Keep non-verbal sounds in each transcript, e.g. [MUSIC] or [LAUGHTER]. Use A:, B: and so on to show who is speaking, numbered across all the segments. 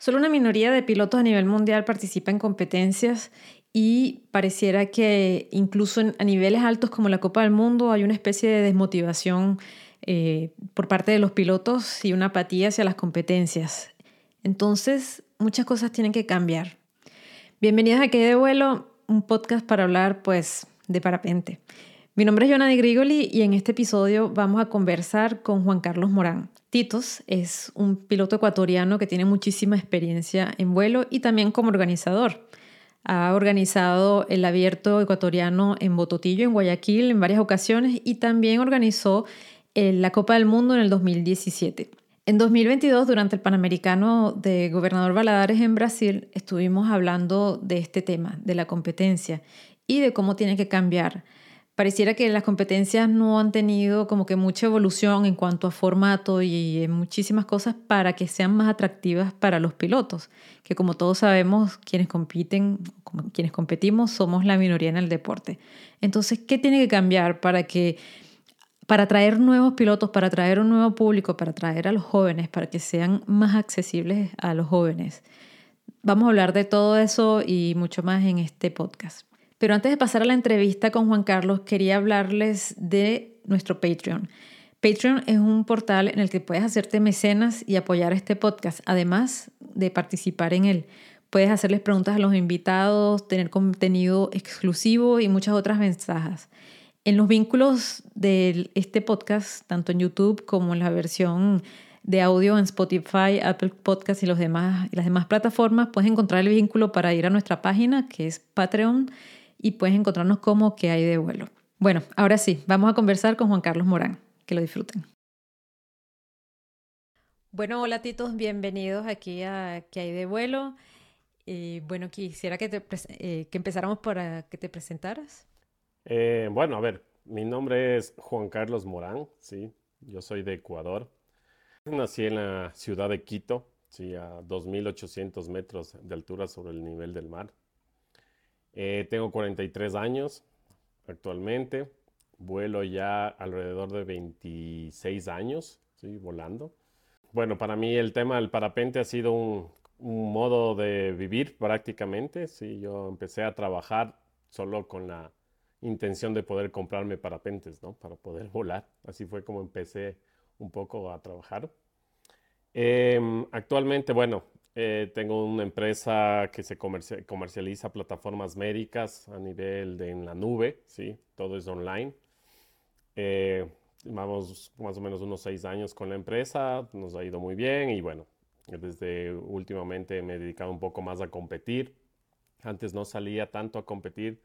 A: Solo una minoría de pilotos a nivel mundial participa en competencias y pareciera que incluso a niveles altos como la Copa del Mundo hay una especie de desmotivación eh, por parte de los pilotos y una apatía hacia las competencias. Entonces, muchas cosas tienen que cambiar. Bienvenidos a Que de Vuelo, un podcast para hablar pues de parapente. Mi nombre es Joana de Grigoli y en este episodio vamos a conversar con Juan Carlos Morán. Titos es un piloto ecuatoriano que tiene muchísima experiencia en vuelo y también como organizador. Ha organizado el abierto ecuatoriano en Bototillo, en Guayaquil, en varias ocasiones y también organizó eh, la Copa del Mundo en el 2017. En 2022, durante el Panamericano de Gobernador Valadares en Brasil, estuvimos hablando de este tema, de la competencia y de cómo tiene que cambiar pareciera que las competencias no han tenido como que mucha evolución en cuanto a formato y en muchísimas cosas para que sean más atractivas para los pilotos, que como todos sabemos, quienes compiten, quienes competimos, somos la minoría en el deporte. Entonces, ¿qué tiene que cambiar para que para atraer nuevos pilotos, para atraer un nuevo público, para atraer a los jóvenes, para que sean más accesibles a los jóvenes? Vamos a hablar de todo eso y mucho más en este podcast. Pero antes de pasar a la entrevista con Juan Carlos, quería hablarles de nuestro Patreon. Patreon es un portal en el que puedes hacerte mecenas y apoyar este podcast, además de participar en él. Puedes hacerles preguntas a los invitados, tener contenido exclusivo y muchas otras ventajas. En los vínculos de este podcast, tanto en YouTube como en la versión de audio en Spotify, Apple Podcasts y, y las demás plataformas, puedes encontrar el vínculo para ir a nuestra página que es Patreon y puedes encontrarnos como que hay de vuelo. Bueno, ahora sí, vamos a conversar con Juan Carlos Morán. Que lo disfruten. Bueno, hola titos, bienvenidos aquí a Que hay de vuelo. Y bueno, quisiera que, te, eh, que empezáramos para que te presentaras.
B: Eh, bueno, a ver, mi nombre es Juan Carlos Morán, sí, yo soy de Ecuador. Nací en la ciudad de Quito, sí, a 2.800 metros de altura sobre el nivel del mar. Eh, tengo 43 años actualmente. Vuelo ya alrededor de 26 años, ¿sí? volando. Bueno, para mí el tema del parapente ha sido un, modo de vivir prácticamente. Sí, yo empecé a trabajar solo con la intención de poder comprarme parapentes, ¿no? Para poder [LAUGHS] volar. Así fue como empecé un poco a trabajar. Em, actualmente, bueno, eh, tengo una empresa que se comercializa plataformas médicas a nivel de en la nube, ¿sí? Todo es online. Eh, más o menos unos seis años con la empresa, nos ha ido muy bien y bueno, desde últimamente me he dedicado un poco más a competir. Antes no salía tanto a competir,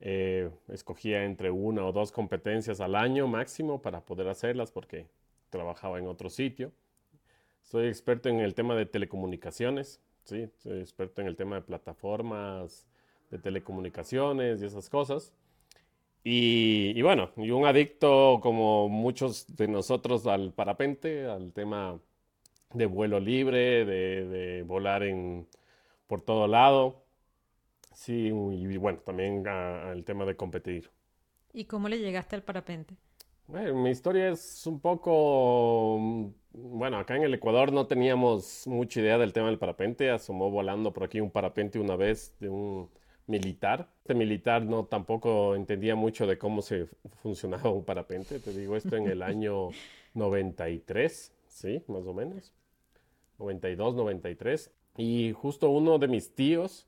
B: eh, escogía entre una o dos competencias al año máximo para poder hacerlas porque trabajaba en otro sitio. Soy experto en el tema de telecomunicaciones, ¿sí? Soy experto en el tema de plataformas de telecomunicaciones y esas cosas. Y, bueno, y un adicto como muchos de nosotros al parapente, al tema de vuelo libre, de, volar en, por todo lado. Sí, y bueno, también al tema de competir.
A: ¿Y cómo le llegaste al parapente?
B: Bueno, mi historia es un poco, bueno, acá en el Ecuador no teníamos mucha idea del tema del parapente, asomó volando por aquí un parapente una vez de un militar. Este militar no tampoco entendía mucho de cómo se funcionaba un parapente, te digo esto en el año [LAUGHS] 93, sí, más o menos, 92, 93. Y justo uno de mis tíos,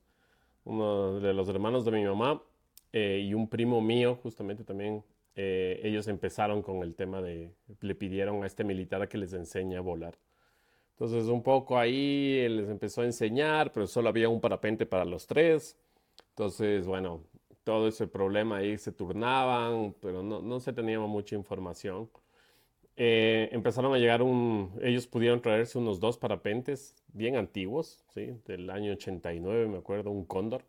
B: uno de los hermanos de mi mamá eh, y un primo mío, justamente también eh, ellos empezaron con el tema de, le pidieron a este militar que les enseñe a volar. Entonces un poco ahí les empezó a enseñar, pero solo había un parapente para los tres. Entonces, bueno, todo ese problema ahí se turnaban, pero no, no se tenía mucha información. Eh, empezaron a llegar un, ellos pudieron traerse unos dos parapentes bien antiguos, ¿sí? Del año 89, me acuerdo, un cóndor.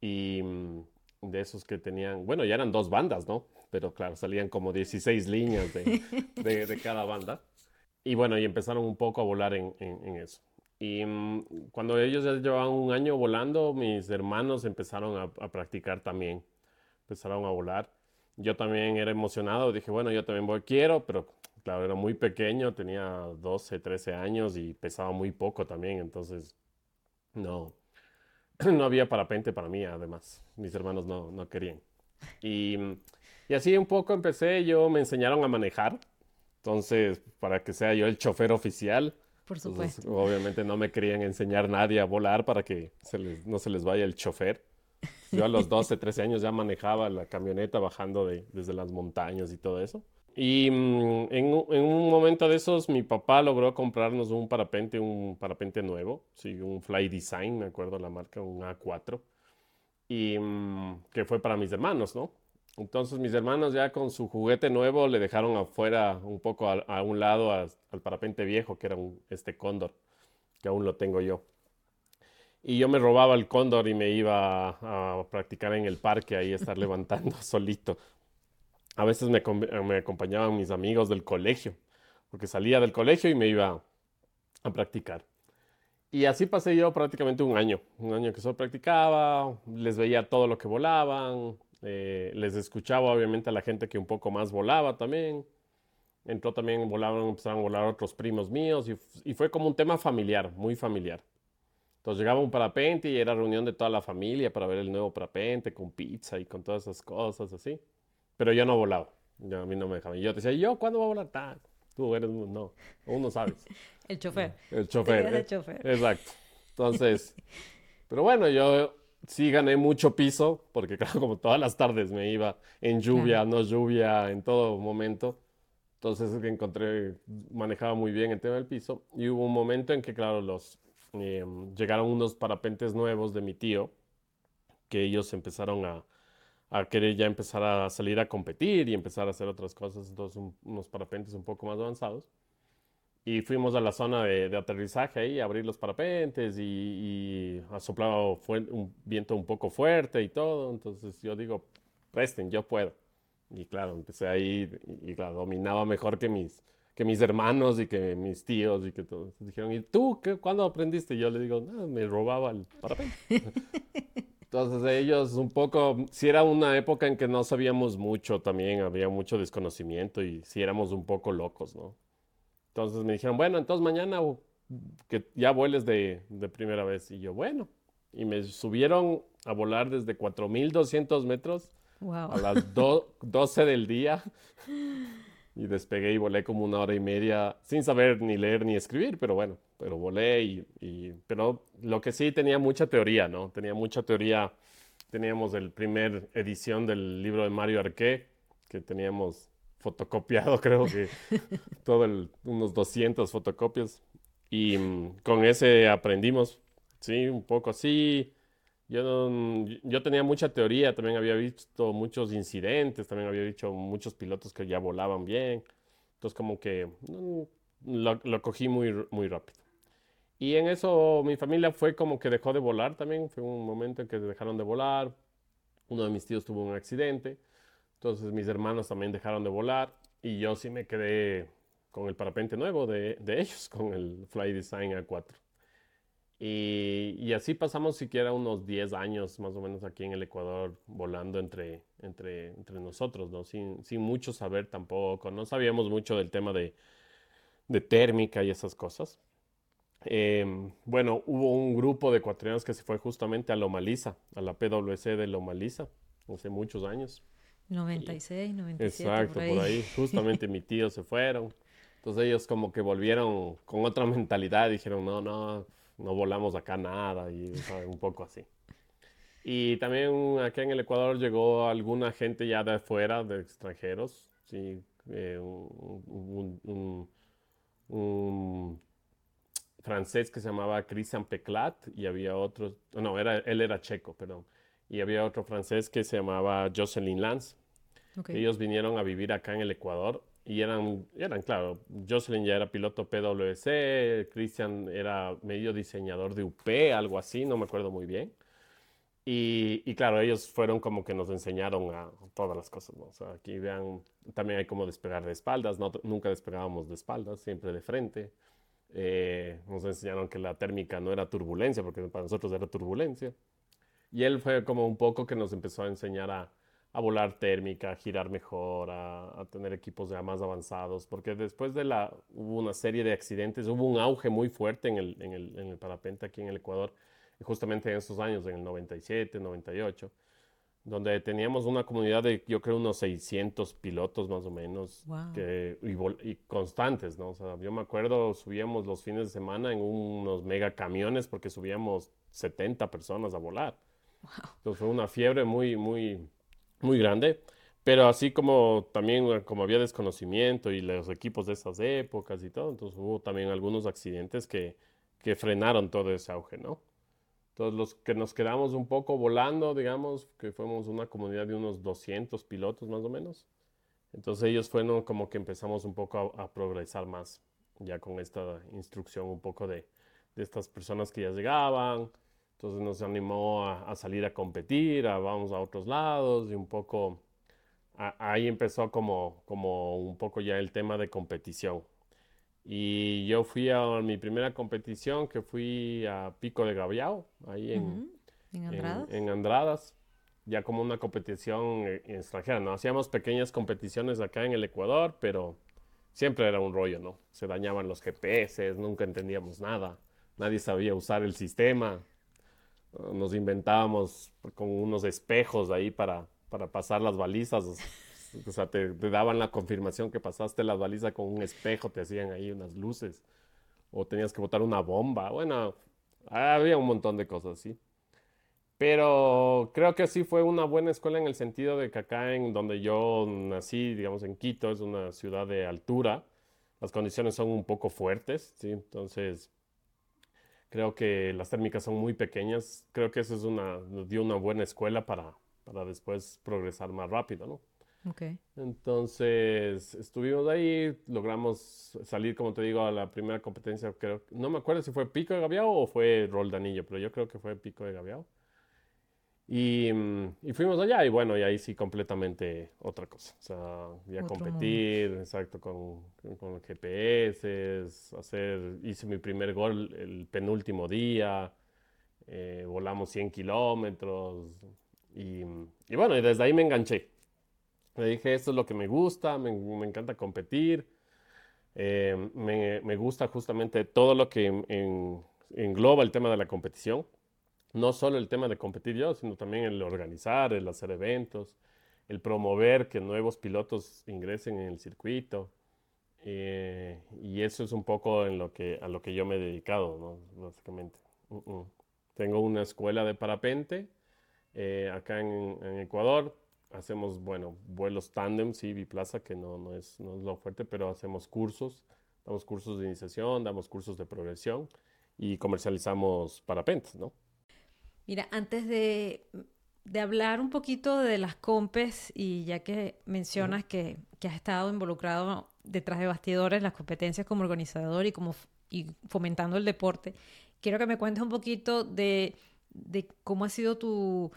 B: Y mm, de esos que tenían, bueno, ya eran dos bandas, ¿no? Pero claro, salían como 16 líneas [LAUGHS] de, de, cada banda. Y bueno, y empezaron un poco a volar en, en, eso. Y mm, cuando ellos ya llevaban un año volando, mis hermanos empezaron a, a, practicar también. Empezaron a volar. Yo también era emocionado, dije, bueno, yo también voy, quiero, pero claro, era muy pequeño, tenía 12, 13 años y pesaba muy poco también, entonces no, [CLEARS THROAT] no había parapente para mí, además. Mis hermanos no, no querían. Y, y así un poco empecé, yo me enseñaron a manejar, entonces para que sea yo el chofer oficial.
A: Por supuesto.
B: obviamente no me querían enseñar nadie a volar para que se les, no se les vaya el chofer. Yo a los [LAUGHS] 12, 13 años ya manejaba la camioneta bajando de, desde las montañas y todo eso. Y mm, en, en, un momento de esos mi papá logró comprarnos un parapente, un parapente nuevo, sí, un Fly Design, me acuerdo la marca, un A4, y mm, que fue para mis hermanos, ¿no? Entonces mis hermanos ya con su juguete nuevo le dejaron afuera un poco a, un lado al parapente viejo, que era un, este cóndor, que aún lo tengo yo. Y yo me robaba el cóndor y me iba a, practicar en el parque, ahí estar [LAUGHS] levantando [LAUGHS] solito. A veces me, me, acompañaban mis amigos del colegio, porque salía del colegio y me iba a practicar. Y así pasé yo prácticamente un año, un año que solo practicaba, les veía todo lo que volaban, eh, les escuchaba obviamente a la gente que un poco más volaba también. Entró también, volaban, empezaron a volar otros primos míos y, fue como un tema familiar, muy familiar. Entonces llegaba un parapente y era reunión de toda la familia para ver el nuevo parapente con pizza y con todas esas cosas así. Pero yo no volaba, yo, a mí no me dejaban. Yo decía, ¿yo cuándo voy a volar? tú eres, no, aún no sabes. [LAUGHS]
A: el chofer.
B: El chofer. [LAUGHS] El chofer. Exacto. Entonces, pero bueno, yo sí gané mucho piso, porque [LAUGHS] claro, como todas las tardes me iba en lluvia, no lluvia, en todo momento. Entonces encontré, manejaba muy bien el tema del piso. Y hubo un momento en que, claro, los, eh, llegaron unos parapentes nuevos de mi tío, que ellos empezaron a, a, querer ya empezar a salir a competir y empezar a hacer otras cosas, entonces unos parapentes un poco más avanzados y fuimos a la zona de, aterrizaje ahí, a abrir los parapentes y, y soplaba un viento un poco fuerte y todo. Entonces yo digo, presten, yo puedo. Y claro, empecé ahí y, claro, dominaba mejor que mis, que mis hermanos y que mis tíos y que todos. Dijeron, ¿y tú qué, cuándo aprendiste? Y yo le digo, no, me robaba el parapente. [LAUGHS] Entonces ellos un poco, si era una época en que no sabíamos mucho también, había mucho desconocimiento y si éramos un poco locos, ¿no? Entonces me dijeron, bueno, entonces mañana que ya vueles de, de primera vez. Y yo, bueno. Y me subieron a volar desde 4.200 metros a las 12 del día. Y despegué y volé como una hora y media sin saber ni leer ni escribir, pero bueno, pero volé y, y, pero lo que sí tenía mucha teoría, ¿no? Tenía mucha teoría. Teníamos el primer edición del libro de Mario Arqué, que teníamos fotocopiado, [LAUGHS] creo que todo el, unos 200 fotocopias. Y mm, con ese aprendimos, sí, un poco así. Yo, yo tenía mucha teoría, también había visto muchos incidentes, también había visto muchos pilotos que ya volaban bien. Entonces como que mm, lo, lo, cogí muy, muy rápido. Y en eso mi familia fue como que dejó de volar también, fue un momento en que dejaron de volar. Uno de mis tíos tuvo un accidente entonces mis hermanos también dejaron de volar y yo sí me quedé con el parapente nuevo de, de ellos, [LAUGHS] con el Fly Design A4. Y, y, así pasamos siquiera unos 10 años más o menos aquí en el Ecuador volando entre, entre, entre nosotros, ¿no? Sin, sin, mucho saber tampoco, no sabíamos mucho del tema de, de térmica y esas cosas. Em, bueno, hubo un grupo de ecuatorianos que se fue justamente a Loma Lisa, a la PwC de Loma Lisa, hace muchos años.
A: 96, 97.
B: Exacto, por ahí. [LAUGHS] Justamente mis tíos se fueron. Entonces ellos como que volvieron con otra mentalidad, dijeron, no, no, no volamos acá nada y un poco así. Y también aquí en el Ecuador llegó alguna gente ya de afuera, de extranjeros, sí, eh, un, un, francés que se llamaba Christian Peclat y había otro, no, era, él era checo, perdón y había otro francés que se llamaba Jocelyn Lance. Ellos vinieron a vivir acá en el Ecuador y eran, eran, claro, Jocelyn ya era piloto PwC, Christian era medio diseñador de UP, algo así, no me acuerdo muy bien. Y, y, claro, ellos fueron como que nos enseñaron a todas las cosas, ¿no? O sea, aquí vean, también hay como despegar de espaldas, no, nunca despegábamos de espaldas, siempre de frente. Eh, nos enseñaron que la térmica no era turbulencia, porque para nosotros era turbulencia. Y él fue como un poco que nos empezó a enseñar a, a volar térmica, a girar mejor, a, tener equipos ya más avanzados, porque después de la, hubo una serie de accidentes, hubo un auge muy fuerte en el, en el, en el parapente aquí en el Ecuador, justamente en esos años, en el 97, 98 donde teníamos una comunidad de, yo creo, unos 600 pilotos más o menos, que, y, constantes, ¿no? O sea, yo me acuerdo, subíamos los fines de semana en unos mega camiones porque subíamos 70 personas a volar. Entonces fue una fiebre muy, muy, muy grande. Pero así como también como había desconocimiento y los equipos de esas épocas y todo, entonces hubo también algunos accidentes que, que frenaron todo ese auge, ¿no? Entonces, los que nos quedamos un poco volando, digamos, que fuimos una comunidad de unos 200 pilotos más o menos. Entonces, ellos fueron como que empezamos un poco a, progresar más, ya con esta instrucción un poco de, de, estas personas que ya llegaban. Entonces, nos animó a, salir a competir, a vamos a otros lados y un poco ahí empezó como, como un poco ya el tema de competición. Y yo fui a mi primera competición, que fui a Pico de Gaviao, ahí en, ¿En, Andradas? ya como una competición eh, extranjera, ¿no? Hacíamos pequeñas competiciones acá en el Ecuador, pero siempre era un rollo, ¿no? Se dañaban los GPS, nunca entendíamos nada, nadie sabía usar el sistema, nos inventábamos con unos espejos ahí para, para pasar las balizas, [LAUGHS] o sea, te, daban la confirmación que pasaste la baliza con un espejo, te hacían ahí unas luces. O tenías que botar una bomba. Bueno, había un montón de cosas así. Pero creo que sí fue una buena escuela en el sentido de que acá en donde yo nací, digamos en Quito, es una ciudad de altura. Las condiciones son un poco fuertes, ¿sí? Entonces, creo que las térmicas son muy pequeñas. Creo que eso es una, nos dio una buena escuela para, para después progresar más rápido, ¿no? Entonces estuvimos ahí, logramos salir, como te digo, a la primera competencia. Creo, no me acuerdo si fue Pico de Gaviao o fue Rol Danillo, pero yo creo que fue Pico de Gaviao. Y, y, fuimos allá y bueno, y ahí sí completamente otra cosa. O sea, ya competir, exacto, con, con GPS, hacer, hice mi primer gol el penúltimo día, eh, volamos 100 kilómetros y, y bueno, y desde ahí me enganché. Le dije, esto es lo que me gusta, me, encanta competir, eh, me, gusta justamente todo lo que engloba el tema de la competición. No solo el tema de competir yo, sino también el organizar, el hacer eventos, el promover que nuevos pilotos ingresen en el circuito. Eh, y eso es un poco en lo que, a lo que yo me he dedicado, básicamente. Tengo una escuela de parapente eh, acá en, en Ecuador hacemos, bueno, vuelos tándem, sí, biplaza, que no, no, es, no es lo fuerte, pero hacemos cursos, damos cursos de iniciación, damos cursos de progresión y comercializamos parapentes, ¿no?
A: Mira, antes de, de hablar un poquito de las compes y ya que mencionas que, que, has estado involucrado detrás de bastidores, las competencias como organizador y como y fomentando el deporte, quiero que me cuentes un poquito de, de cómo ha sido tu,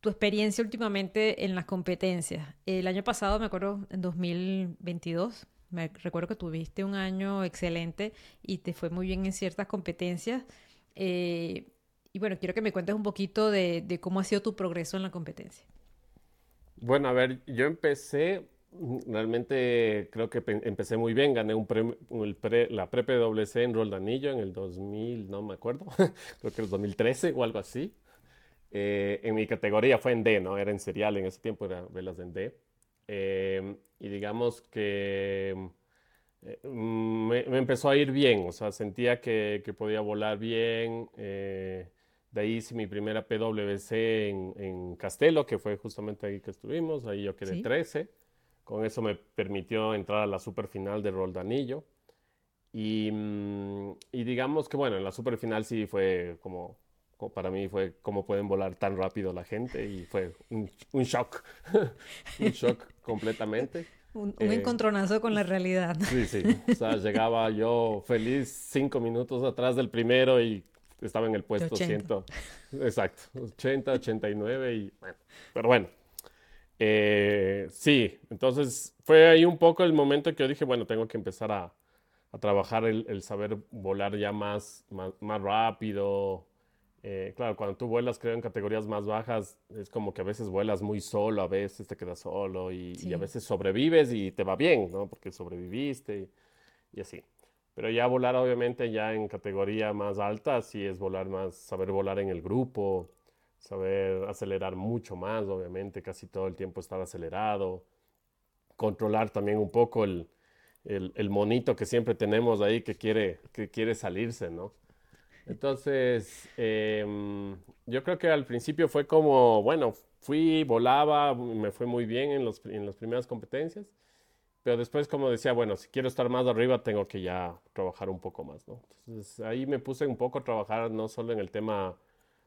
A: tu experiencia últimamente en las competencias. El año pasado, me acuerdo, en 2022, me recuerdo que tuviste un año excelente y te fue muy bien en ciertas competencias. Eh, y bueno, quiero que me cuentes un poquito de, cómo ha sido tu progreso en la competencia.
B: Bueno, a ver, yo empecé, realmente creo que empecé muy bien, gané un la pre-PWC en Roldanillo en el 2000, no me acuerdo, [LAUGHS] creo que el 2013 o algo así. Eh, en mi categoría fue en D, ¿no? Era en serial, en ese tiempo era velas en D. Em, y digamos que eh, me, empezó a ir bien, o sea, sentía que, que podía volar bien. De ahí hice mi primera PWC en, en, Castelo, que fue justamente ahí que estuvimos, ahí yo quedé 13. Con eso me permitió entrar a la super final de Roldanillo. Y, mm, y digamos que, bueno, en la super final sí fue como para mí fue cómo pueden volar tan rápido la gente y fue un, un shock, [LAUGHS] un shock completamente.
A: Un, un, eh, encontronazo con la realidad.
B: Sí, sí. O sea, llegaba yo feliz cinco minutos atrás del primero y estaba en el puesto 100. [LAUGHS] Exacto, 80, 89 y bueno. Pero bueno. Eh, sí, entonces fue ahí un poco el momento que yo dije, bueno, tengo que empezar a, a trabajar el, el, saber volar ya más, más, más rápido, Eh, claro, cuando tú vuelas, creo, en categorías más bajas, es como que a veces vuelas muy solo, a veces te quedas solo y, a veces sobrevives y te va bien, ¿no? Porque sobreviviste y, así. Pero ya volar, obviamente, ya en categoría más alta, sí es volar más, saber volar en el grupo, saber acelerar mucho más, obviamente, casi todo el tiempo estar acelerado, controlar también un poco el, el, monito que siempre tenemos ahí que quiere, que quiere salirse, ¿no? Entonces, em, yo creo que al principio fue como, bueno, fui, volaba, me fue muy bien en, los, en las primeras competencias, pero después como decía, bueno, si quiero estar más arriba tengo que ya trabajar un poco más, ¿no? Entonces ahí me puse un poco a trabajar no solo en el tema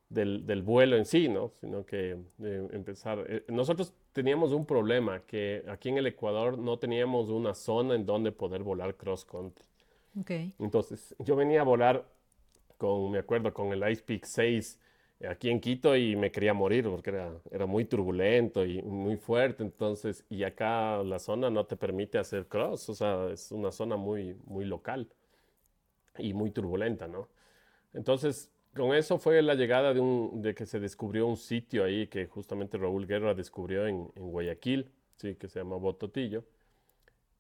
B: del, del vuelo en sí, ¿no? Sino que eh, empezar, eh, nosotros teníamos un problema, que aquí en el Ecuador no teníamos una zona en donde poder volar cross country. Okay. Entonces, yo venía a volar con, me acuerdo, con el Ice Peak 6 eh, aquí en Quito y me quería morir porque era, muy turbulento y muy fuerte, entonces, y acá la zona no te permite hacer cross, o sea, es una zona muy, muy local y muy turbulenta, ¿no? Entonces, con eso fue la llegada de, un, de que se descubrió un sitio ahí que justamente Raúl Guerra descubrió en, en Guayaquil, sí, que se llama Bototillo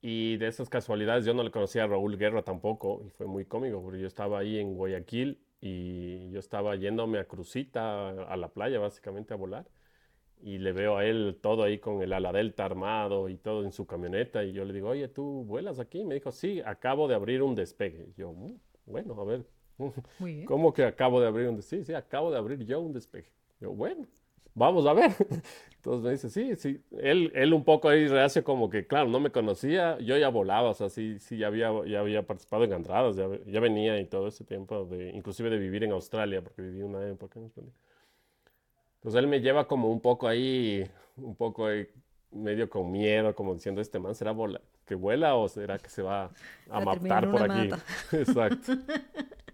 B: y de esas casualidades yo no le conocía a Raúl Guerra tampoco y fue muy cómico porque yo estaba ahí en Guayaquil y yo estaba yéndome a Crucita, a la playa básicamente a volar y le veo a él todo ahí con el ala delta armado y todo en su camioneta y yo le digo, oye, ¿tú vuelas aquí? Y me dijo, sí, acabo de abrir un despegue. Y yo, mm, bueno, a ver, [LAUGHS] ¿cómo que acabo de abrir un despegue? Sí, sí, acabo de abrir yo un despegue. Yo, bueno, vamos a ver. [LAUGHS] Entonces me dice, sí, sí. Él, él un poco ahí reacio como que, claro, no me conocía, yo ya volaba, o sea, sí, sí, ya había, ya había participado en andradas, ya, ya venía y todo ese tiempo, de, inclusive de vivir en Australia, porque viví una época en Australia. Entonces él me lleva como un poco ahí, un poco ahí, medio con miedo, como diciendo, este man será que vuela o será que se va a [LAUGHS] matar por aquí. [LAUGHS] Exacto.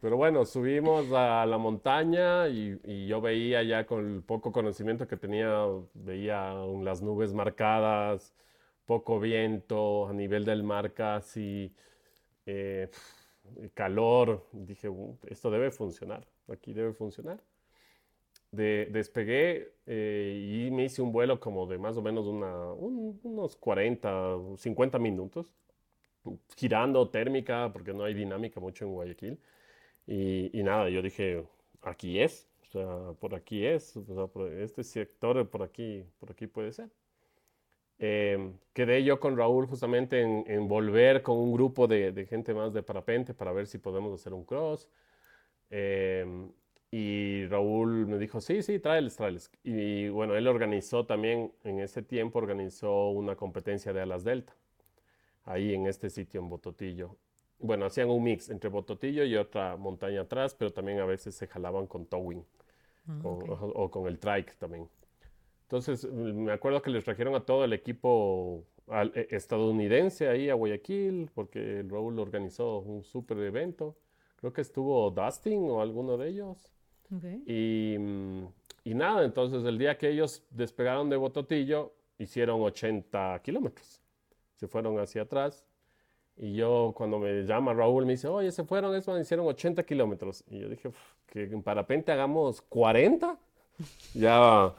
B: Pero bueno, subimos a la montaña y, yo veía ya con el poco conocimiento que tenía, veía las nubes marcadas, poco viento, a nivel del mar casi, eh, calor. Dije, uh, esto debe funcionar, aquí debe funcionar. Despegué eh, y me hice un vuelo como de más o menos unos 40, 50 minutos, girando térmica, porque no hay dinámica mucho en Guayaquil. Y, nada, yo dije, aquí es, o sea, por aquí es, o sea, por este sector por aquí, por aquí puede ser. Em, quedé yo con Raúl justamente en, volver con un grupo de, de, gente más de parapente para ver si podemos hacer un cross. Em, y Raúl me dijo, sí, sí, tráeles, tráeles. Y bueno, él organizó también, en ese tiempo organizó una competencia de alas delta, ahí en este sitio en Bototillo bueno, hacían un mix entre Bototillo y otra montaña atrás, pero también a veces se jalaban con towing ah, o, con el trike también. Entonces, me acuerdo que les trajeron a todo el equipo e, estadounidense ahí a Guayaquil, porque Raúl organizó un súper evento. Creo que estuvo Dustin o alguno de ellos. Y, y, nada, entonces el día que ellos despegaron de Bototillo, hicieron 80 kilómetros. Se fueron hacia atrás y yo, cuando me llama Raúl, me dice, oye, se fueron, eso hicieron 80 kilómetros. Y yo dije, que en parapente hagamos 40. [LAUGHS] Ya,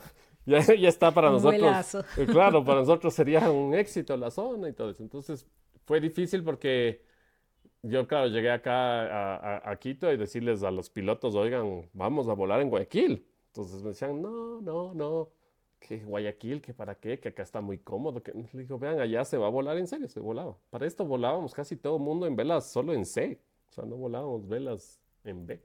B: ya, ya está para nosotros. Eh, claro, para nosotros sería un éxito la zona y todo eso. Entonces, fue difícil porque yo, claro, llegué acá a, Quito y decirles a los pilotos, oigan, vamos a volar en Guayaquil. Entonces me decían, no, no, no que Guayaquil, que para qué, que acá está muy cómodo. Que, digo, vean, allá se va a volar en serio, se volaba. Para esto volábamos casi todo el mundo en velas solo en C. O sea, no volábamos velas en B.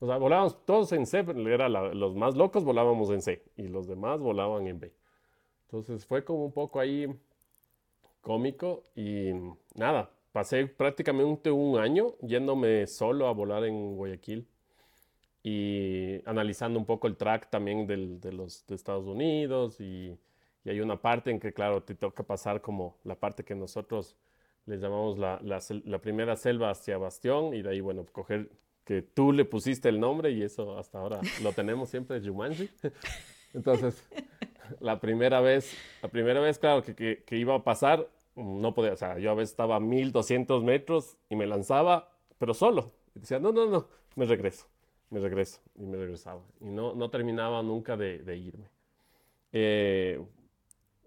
B: O sea, volábamos todos en C, era los más locos volábamos en C y los demás volaban en B. Entonces fue como un poco ahí cómico y nada, pasé prácticamente un año yéndome solo a volar en Guayaquil y analizando un poco el track también de los Estados Unidos y, hay una parte en que, claro, te toca pasar como la parte que nosotros le llamamos la, primera selva hacia Bastión y de ahí, bueno, coger que tú le pusiste el nombre y eso hasta ahora lo tenemos siempre, Jumanji. [LAUGHS] Entonces, la primera vez, la primera vez, claro, que, iba a pasar, no podía, o sea, yo a veces estaba a 1200 metros y me lanzaba, pero solo. Y decía, no, no, no, me regreso me regreso y me regresaba. Y no, no terminaba nunca de, irme. Eh,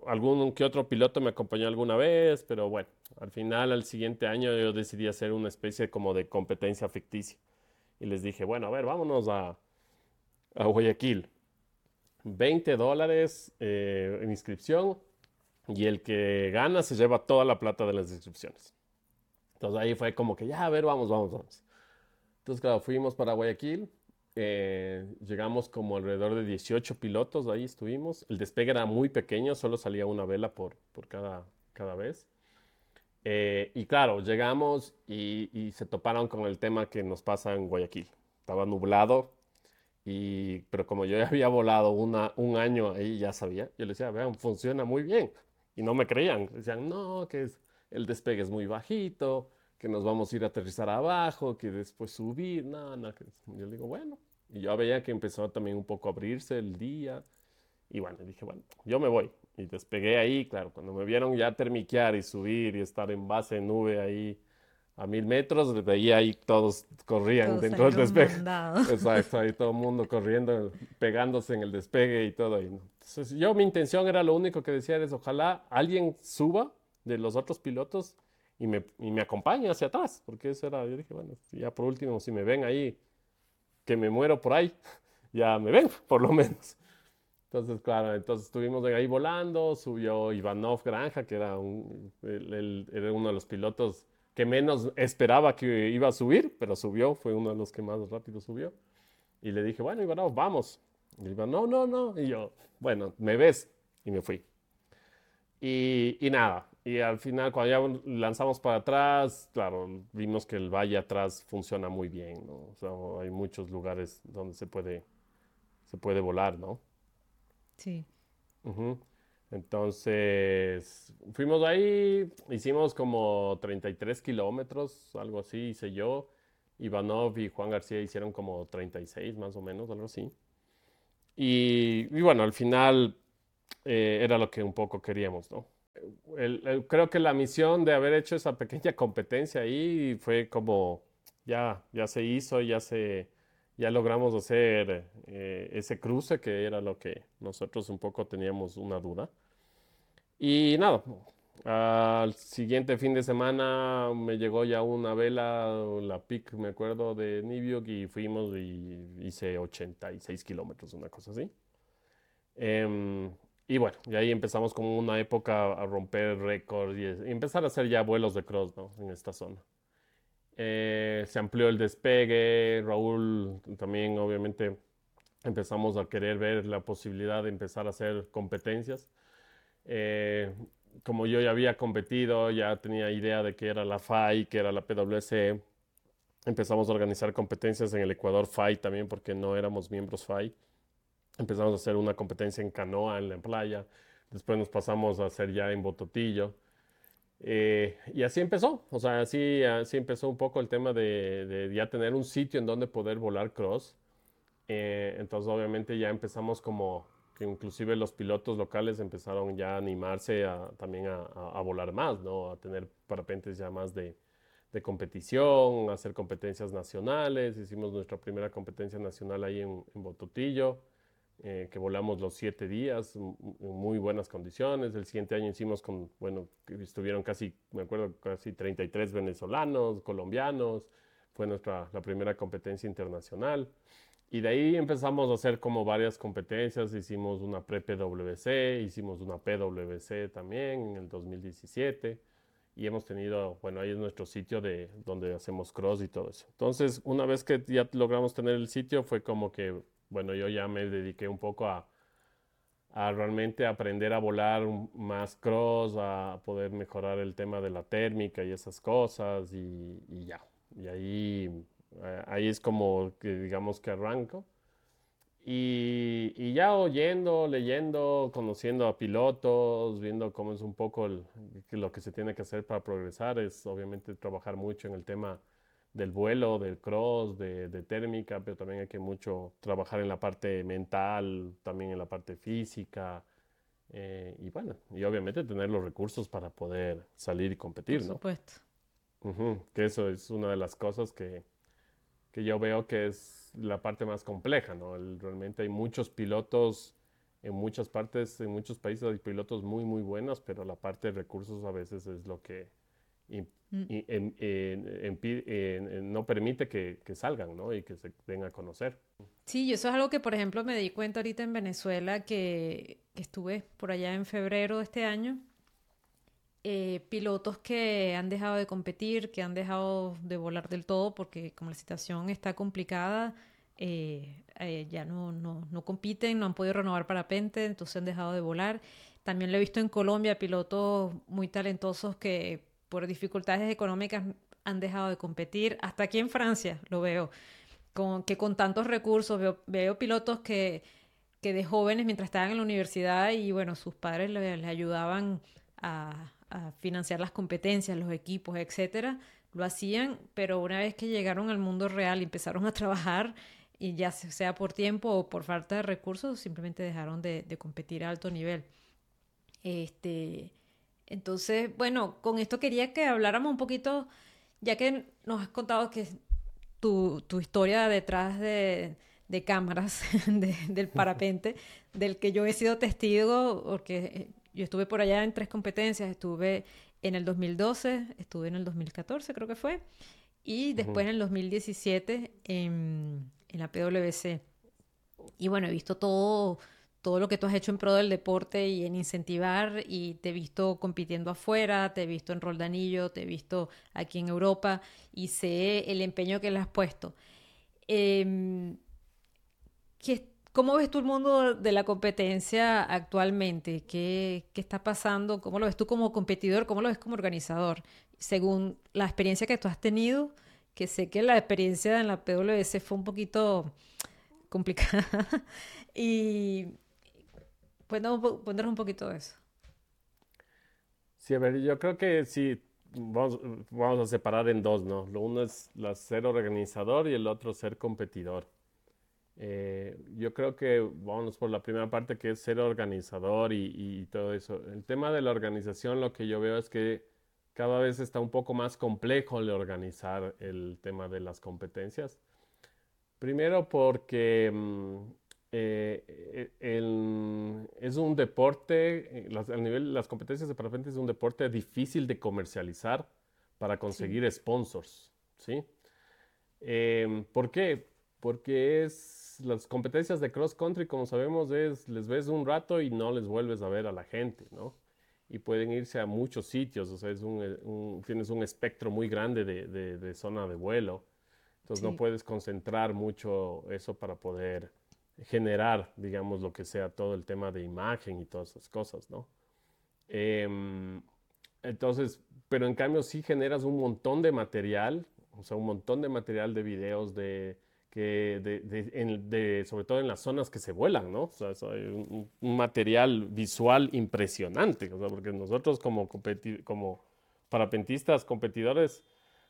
B: algún que otro piloto me acompañó alguna vez, pero bueno, al final, al siguiente año yo decidí hacer una especie como de competencia ficticia. Y les dije, bueno, a ver, vámonos a, a Guayaquil. 20 dólares eh, en inscripción y el que gana se lleva toda la plata de las inscripciones. Entonces ahí fue como que, ya, a ver, vamos, vamos, vamos. Entonces, claro, fuimos para Guayaquil. Eh, llegamos como alrededor de 18 pilotos, ahí estuvimos. El despegue era muy pequeño, solo salía una vela por, por cada, cada vez. Eh, y claro, llegamos y, y, se toparon con el tema que nos pasa en Guayaquil. Estaba nublado, y, pero como yo ya había volado una, un año ahí, ya sabía. Yo les decía, vean, funciona muy bien. Y no me creían. Decían, no, que es, el despegue es muy bajito, que nos vamos a ir a aterrizar abajo, que después subir. No, no. Yo le digo, bueno. Y yo veía que empezó también un poco a abrirse el día. Y bueno, dije, bueno, yo me voy. Y despegué ahí, claro, cuando me vieron ya termiquear y subir y estar en base de nube ahí a mil metros, veía ahí todos corrían dentro del despegue. [LAUGHS] Exacto, ahí todo el mundo corriendo, pegándose en el despegue y todo. Entonces, yo mi intención era lo único que decía es ojalá alguien suba de los otros pilotos y me, y me acompañe hacia atrás, porque eso era, yo dije, bueno, ya por último, si me ven ahí, que me muero por ahí, [LAUGHS] ya me ven, [LAUGHS] por lo menos. Entonces, claro, entonces estuvimos ahí volando, subió Ivanov Granja, que era, un, era uno de los pilotos que menos esperaba que iba a subir, pero subió, fue uno de los que más rápido subió. Y le dije, bueno, Ivanov, vamos. Y Ivanov, no, no, no. Y yo, bueno, me ves. Y me fui. Y, y nada, y al final cuando ya lanzamos para atrás, claro, vimos que el valle atrás funciona muy bien, ¿no? O sea, hay muchos lugares donde se puede, se puede volar, ¿no?
A: Sí.
B: Entonces, fuimos ahí, hicimos como 33 kilómetros, algo así, hice yo. Ivanov y Juan García hicieron como 36 más o menos, algo así. Y, y bueno, al final eh, era lo que un poco queríamos, ¿no? creo que la misión de haber hecho esa pequeña [LAUGHS] competencia ahí fue como, ya, ya se hizo, ya se ya logramos hacer eh, ese cruce que era lo que nosotros un poco teníamos una duda. Y nada, al siguiente fin de semana me llegó ya una vela, la PIC, me acuerdo, de Nibiuk y fuimos y hice 86 kilómetros, una cosa así. Em, y bueno, y ahí empezamos como una época a romper récords y empezar a hacer ya vuelos de cross ¿no? en esta zona. Eh, se amplió el despegue, Raúl también obviamente empezamos a querer ver la posibilidad de empezar a hacer competencias. Eh, como yo ya había competido, ya tenía idea de que era la FAI, que era la PwC, empezamos a organizar competencias en el Ecuador FAI también porque no éramos miembros FAI. Empezamos a hacer una competencia en canoa en la playa, después nos pasamos a hacer ya en bototillo. Eh, y así empezó, o sea, así, así empezó un poco el tema de, de ya tener un sitio en donde poder volar cross. Eh, entonces, obviamente, ya empezamos como que inclusive los pilotos locales empezaron ya a animarse a, también a, a, volar más, ¿no? A tener parapentes ya más de, de competición, a hacer competencias nacionales. Hicimos nuestra primera competencia nacional ahí en, en Bototillo. Eh, que volamos los siete días en muy buenas condiciones. El siguiente año hicimos con, bueno, estuvieron casi, me acuerdo, casi 33 venezolanos, colombianos. Fue nuestra, la primera competencia internacional. Y de ahí empezamos a hacer como varias competencias. Hicimos una pre-PWC, hicimos una PWC también en el 2017. Y hemos tenido, bueno, ahí es nuestro sitio de donde hacemos cross y todo eso. Entonces, una vez que ya logramos tener el sitio, fue como que bueno, yo ya me dediqué un poco a, a realmente aprender a volar más cross, a poder mejorar el tema de la térmica y esas cosas y, y ya. Y ahí, ahí es como que digamos que arranco. Y, y, ya oyendo, leyendo, conociendo a pilotos, viendo cómo es un poco el, lo que se tiene que hacer para progresar, es obviamente trabajar mucho en el tema del vuelo, del cross, de, térmica, pero también hay que mucho trabajar en la parte mental, también en la parte física. Eh, y bueno, y obviamente tener los recursos para poder salir y competir,
A: Por
B: ¿no?
A: supuesto.
B: que eso es una de las cosas que, que yo veo que es la parte más compleja, ¿no? realmente hay muchos pilotos en muchas partes, en muchos países hay pilotos muy, muy buenos, pero la parte de recursos a veces es lo que mm. no permite que, salgan ¿no? y que se den a conocer.
A: Sí, y eso es algo que, por ejemplo, me di cuenta ahorita en Venezuela, que, estuve por allá en febrero de este año. Eh, pilotos que han dejado de competir, que han dejado de volar del todo, porque como la situación está complicada, eh, eh, ya no, no, no, compiten, no han podido renovar parapente, entonces han dejado de volar. También lo he visto en Colombia, pilotos muy talentosos que por dificultades económicas han dejado de competir. Hasta aquí en Francia lo veo, con, que con tantos recursos veo, pilotos que, que, de jóvenes mientras estaban en la universidad y bueno, sus padres les, ayudaban a, financiar las competencias, los equipos, etcétera, lo hacían, pero una vez que llegaron al mundo real y empezaron a trabajar, y ya sea por tiempo o por falta de recursos, simplemente dejaron de, competir a alto nivel. Este, entonces, bueno, con esto quería que habláramos un poquito, ya que nos has contado que tu, tu historia detrás de, de cámaras [LAUGHS] del parapente, [LAUGHS] del que yo he sido testigo, porque yo estuve por allá en tres competencias, estuve en el 2012, estuve en el 2014 creo que fue, y después en el 2017 en en la PwC. Y bueno, he visto todo, todo lo que tú has hecho en pro del deporte y en incentivar y te he visto compitiendo afuera, te he visto en Roldanillo, te he visto aquí en Europa y sé el empeño que le has puesto. Eh, ¿Cómo ves tú el mundo de la competencia actualmente? ¿Qué, ¿Qué, está pasando? ¿Cómo lo ves tú como competidor? ¿Cómo lo ves como organizador? Según la experiencia que tú has tenido, que sé que la experiencia en la PwC fue un poquito complicada. [LAUGHS] y cuéntanos un poquito de eso.
B: Sí, a ver, yo creo que sí, vamos, vamos a separar en dos, ¿no? Lo uno es la ser organizador y el otro ser competidor. Eh, yo creo que vamos por la primera parte que es ser organizador y, y, todo eso. El tema de la organización lo que yo veo es que cada vez está un poco más complejo el organizar el tema de las competencias. Primero porque mm, eh, es un deporte, eh, las, nivel las competencias de parapente es un deporte difícil de comercializar para conseguir sponsors, ¿sí? Em, ¿Por qué? Porque es las competencias de cross country, como sabemos, es les ves un rato y no les vuelves a ver a la gente, ¿no? y pueden irse a muchos sitios, o sea, es un, tienes un espectro muy grande de, de, zona de vuelo, entonces no puedes concentrar mucho eso para poder generar, digamos, lo que sea todo el tema de imagen y todas esas cosas, ¿no? Em, entonces, pero en cambio sí generas un montón de material, o sea, un montón de material de videos, de, que de, sobre todo en las zonas que se vuelan, ¿no? O sea, hay un, material visual impresionante, o sea, porque nosotros como, como parapentistas, competidores,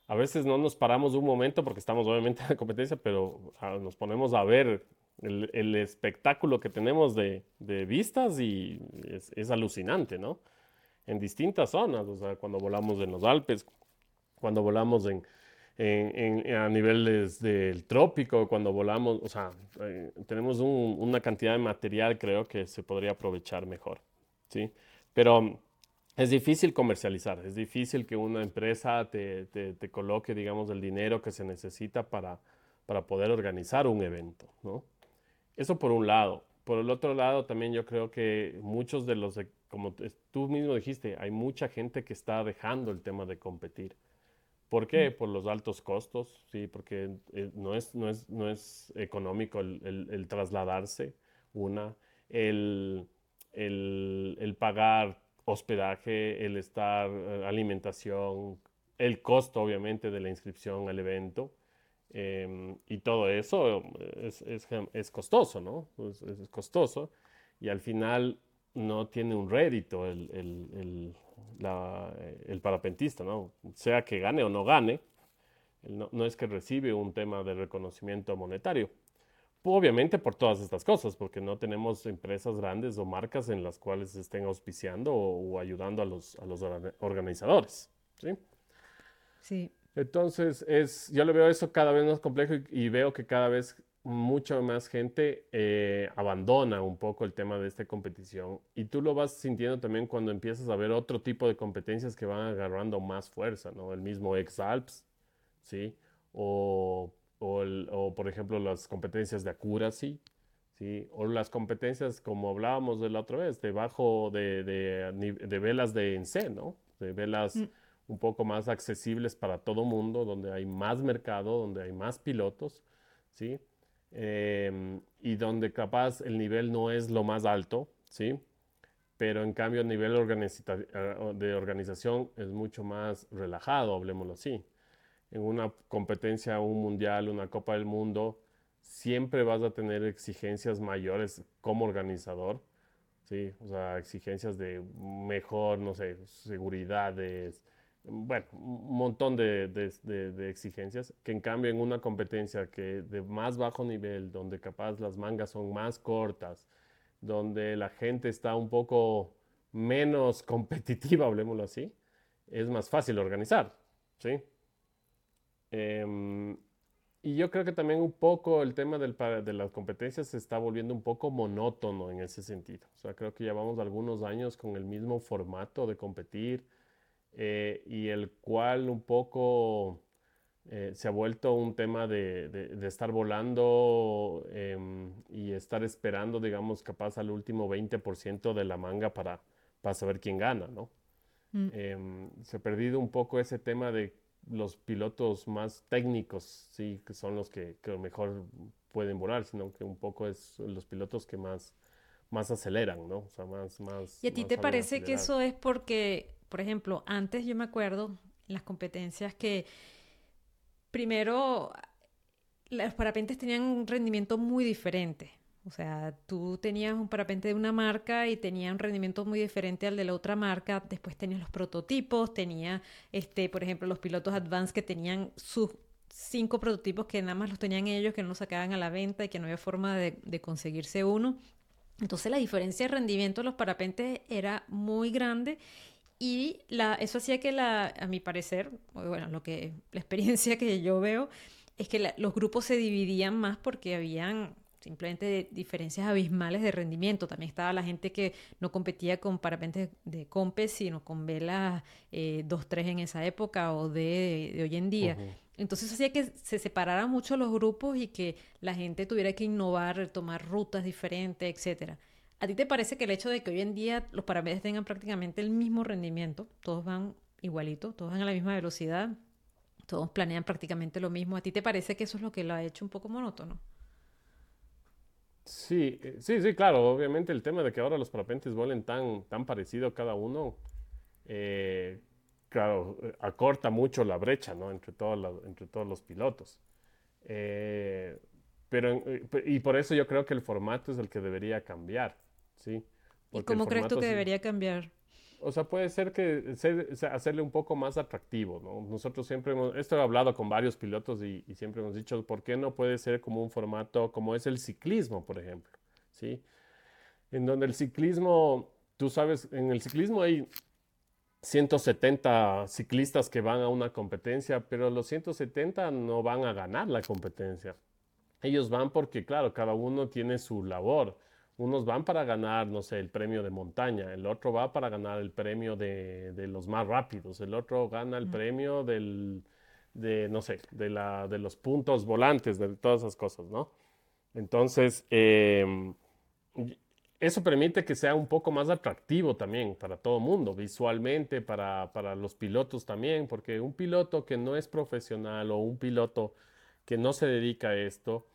B: a veces no nos paramos un momento porque estamos obviamente en la competencia, pero nos ponemos a ver el, el espectáculo que tenemos de, de vistas y es, es, alucinante, ¿no? En distintas zonas, o sea, cuando volamos en los Alpes, cuando volamos en, en, a niveles del trópico, cuando volamos, o sea, eh, tenemos una cantidad de material, creo que se podría aprovechar mejor, ¿sí? Pero es difícil comercializar, es difícil que una empresa te, te, coloque, digamos, el dinero que se necesita para, para poder organizar un evento, ¿no? Eso por un lado. Por el otro lado, también yo creo que muchos de los, como tú mismo dijiste, hay mucha gente que está dejando el tema de competir. ¿Por qué? Por los altos costos, sí, porque eh, no, es, no, es, no es económico el, trasladarse, una, el, el, pagar hospedaje, el estar, eh, alimentación, el costo obviamente de la inscripción al evento. Em, y todo eso es, es, es costoso, ¿no? Es, costoso y al final no tiene un rédito el, el, eh, el parapentista, ¿no? Sea que gane o no gane, no, es que recibe un tema de reconocimiento monetario. Obviamente por todas estas cosas, porque no tenemos empresas grandes o marcas en las cuales estén auspiciando o, ayudando a los, a los organizadores. ¿sí?
A: Sí.
B: Entonces, es, yo lo veo eso cada vez más complejo y, veo que cada vez mucha más gente eh, abandona un poco el tema de esta competición. Y tú lo vas sintiendo también cuando empiezas a ver otro tipo de competencias que van agarrando más fuerza, ¿no? El mismo X-Alps, ¿sí? O, o, por ejemplo, las competencias de accuracy, ¿sí? O las competencias, como hablábamos de la otra vez, de bajo, de, de, velas de ENCE, ¿no? De velas... Mm un poco más accesibles para todo mundo, donde hay más mercado, donde hay más pilotos, ¿sí? Em, y donde capaz el nivel no es lo más alto, ¿sí? Pero en cambio a nivel eh, de organización es mucho más relajado, hablemoslo así. En una competencia, un mundial, una Copa del Mundo, siempre vas a tener exigencias mayores como organizador, ¿sí? O sea, exigencias de mejor, no sé, seguridades, bueno, un montón de, exigencias, que en cambio en una competencia que de más bajo nivel, donde capaz las mangas son más cortas, donde la gente está un poco menos [LAUGHS] competitiva, hablemoslo así, es más fácil organizar, ¿sí? Em, y yo creo que también un poco el tema del, de las competencias se está volviendo un poco monótono en ese sentido. O sea, creo que llevamos algunos años con el mismo formato de competir, eh, y el cual un poco eh, se ha vuelto un tema de, de, estar volando em, y estar esperando, digamos, capaz al último 20% de la manga para, para saber quién gana, ¿no? Mm. Em, se ha perdido un poco ese tema de los pilotos más técnicos, sí, que son los que, que mejor pueden volar, sino que un poco es los pilotos que más, más aceleran, ¿no? O sea, más, más...
A: ¿Y a ti te parece que eso es porque por ejemplo, antes yo me acuerdo las competencias que primero los parapentes tenían un rendimiento muy diferente. O sea, tú tenías un parapente de una marca y tenía un rendimiento muy diferente al de la otra marca. Después tenías los prototipos, tenía, este, por ejemplo, los pilotos Advance que tenían sus cinco prototipos que nada más los tenían ellos, que no los sacaban a la venta y que no había forma de, de conseguirse uno. Entonces la diferencia de rendimiento de los parapentes era muy grande y la, eso hacía que, la, a mi parecer, bueno, lo que, la experiencia que yo veo es que los grupos se dividían más porque habían simplemente diferencias abismales de rendimiento. También estaba la gente que no competía con parapentes de compes, sino con velas eh, 2-3 en esa época o de, de hoy en día. Entonces hacía que se separaran mucho los grupos y que la gente tuviera que innovar, tomar rutas diferentes, etcétera. ¿A ti te parece que el hecho de que hoy en día los paramedes tengan prácticamente el mismo rendimiento, todos van igualito, todos van a la misma velocidad, todos planean prácticamente lo mismo, ¿a ti te parece que eso es lo que lo ha hecho un poco monótono?
B: Sí, eh, sí, sí, claro, obviamente el tema de que ahora los parapentes vuelen tan, tan parecido cada uno, eh, eh, acorta mucho la brecha, ¿no? Entre, entre todos los pilotos. pero, y por eso yo creo que el formato es el que debería cambiar. ¿Sí?
A: ¿Y cómo crees tú que debería cambiar?
B: O sea, puede ser que hacerle un poco más atractivo, ¿no? Nosotros siempre hemos, esto he hablado con varios pilotos y, siempre hemos dicho, ¿por qué no puede ser como un formato como es el ciclismo, por ejemplo? ¿Sí? En donde el ciclismo, tú sabes, en el ciclismo hay 170 ciclistas que van a una competencia, pero los 170 no van a ganar la competencia. Ellos van porque, claro, cada uno tiene su labor unos van para ganar, no sé, el premio de montaña, el otro va para ganar el premio de, los más rápidos, el otro gana el premio del, de, no sé, de, la, de los puntos volantes, de todas esas cosas, ¿no? Entonces, em, eso permite que sea un poco más atractivo también para todo el mundo, visualmente, para, para los pilotos también, porque un piloto que no es profesional o un piloto que no se dedica a esto,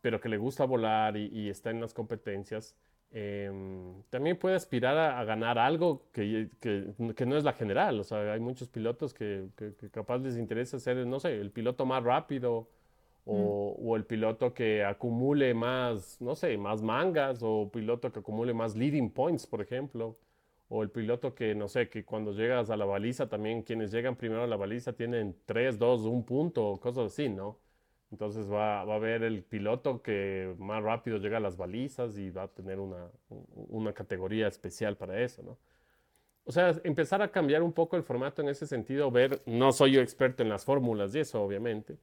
B: pero que le gusta volar y, está en las competencias, em, también puede aspirar a, ganar algo que, que, que, no es la general. O sea, hay muchos pilotos que, que, capaz les interesa ser, no sé, el piloto más rápido o, mm. o, el piloto que acumule más, no sé, más mangas o piloto que acumule más leading points, por ejemplo. O el piloto que, no sé, que cuando llegas a la baliza también, quienes llegan primero a la baliza tienen 3, 2, 1 punto, cosas así, ¿no? Entonces va, va, a haber el piloto que más rápido llega a las balizas y va a tener una, una categoría especial para eso, ¿no? o sea, empezar a cambiar un poco el formato en ese sentido, ver, no soy yo experto en las fórmulas y eso, obviamente,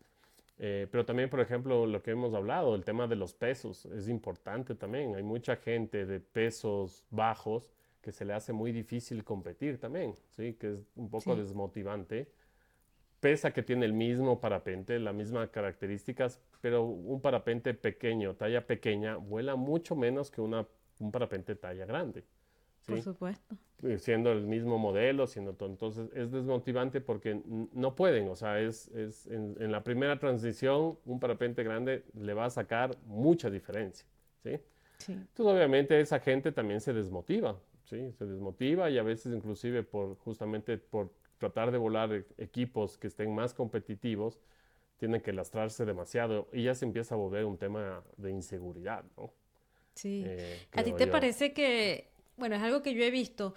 B: eh, pero también, por ejemplo, lo que hemos hablado, el tema de los pesos, es importante también. Hay mucha gente de pesos bajos que se le hace muy difícil competir también, ¿sí? Que es un poco desmotivante. Pesa que tiene el mismo parapente, las mismas características, pero un parapente pequeño, talla pequeña, vuela mucho menos que una, un parapente talla grande.
A: Por supuesto.
B: Eh, siendo el mismo modelo, siendo todo. Entonces es desmotivante porque no pueden, o sea, es, es en, la primera transición un parapente grande le va a sacar mucha diferencia, ¿sí? sí. Entonces obviamente esa gente también se desmotiva, ¿sí? Se desmotiva y a veces inclusive por justamente por tratar de volar e, equipos que estén más competitivos, tienen que lastrarse demasiado y ya se empieza a volver un tema de inseguridad, ¿no?
A: Sí. Eh, ¿A ti te parece que bueno, es algo que yo he visto.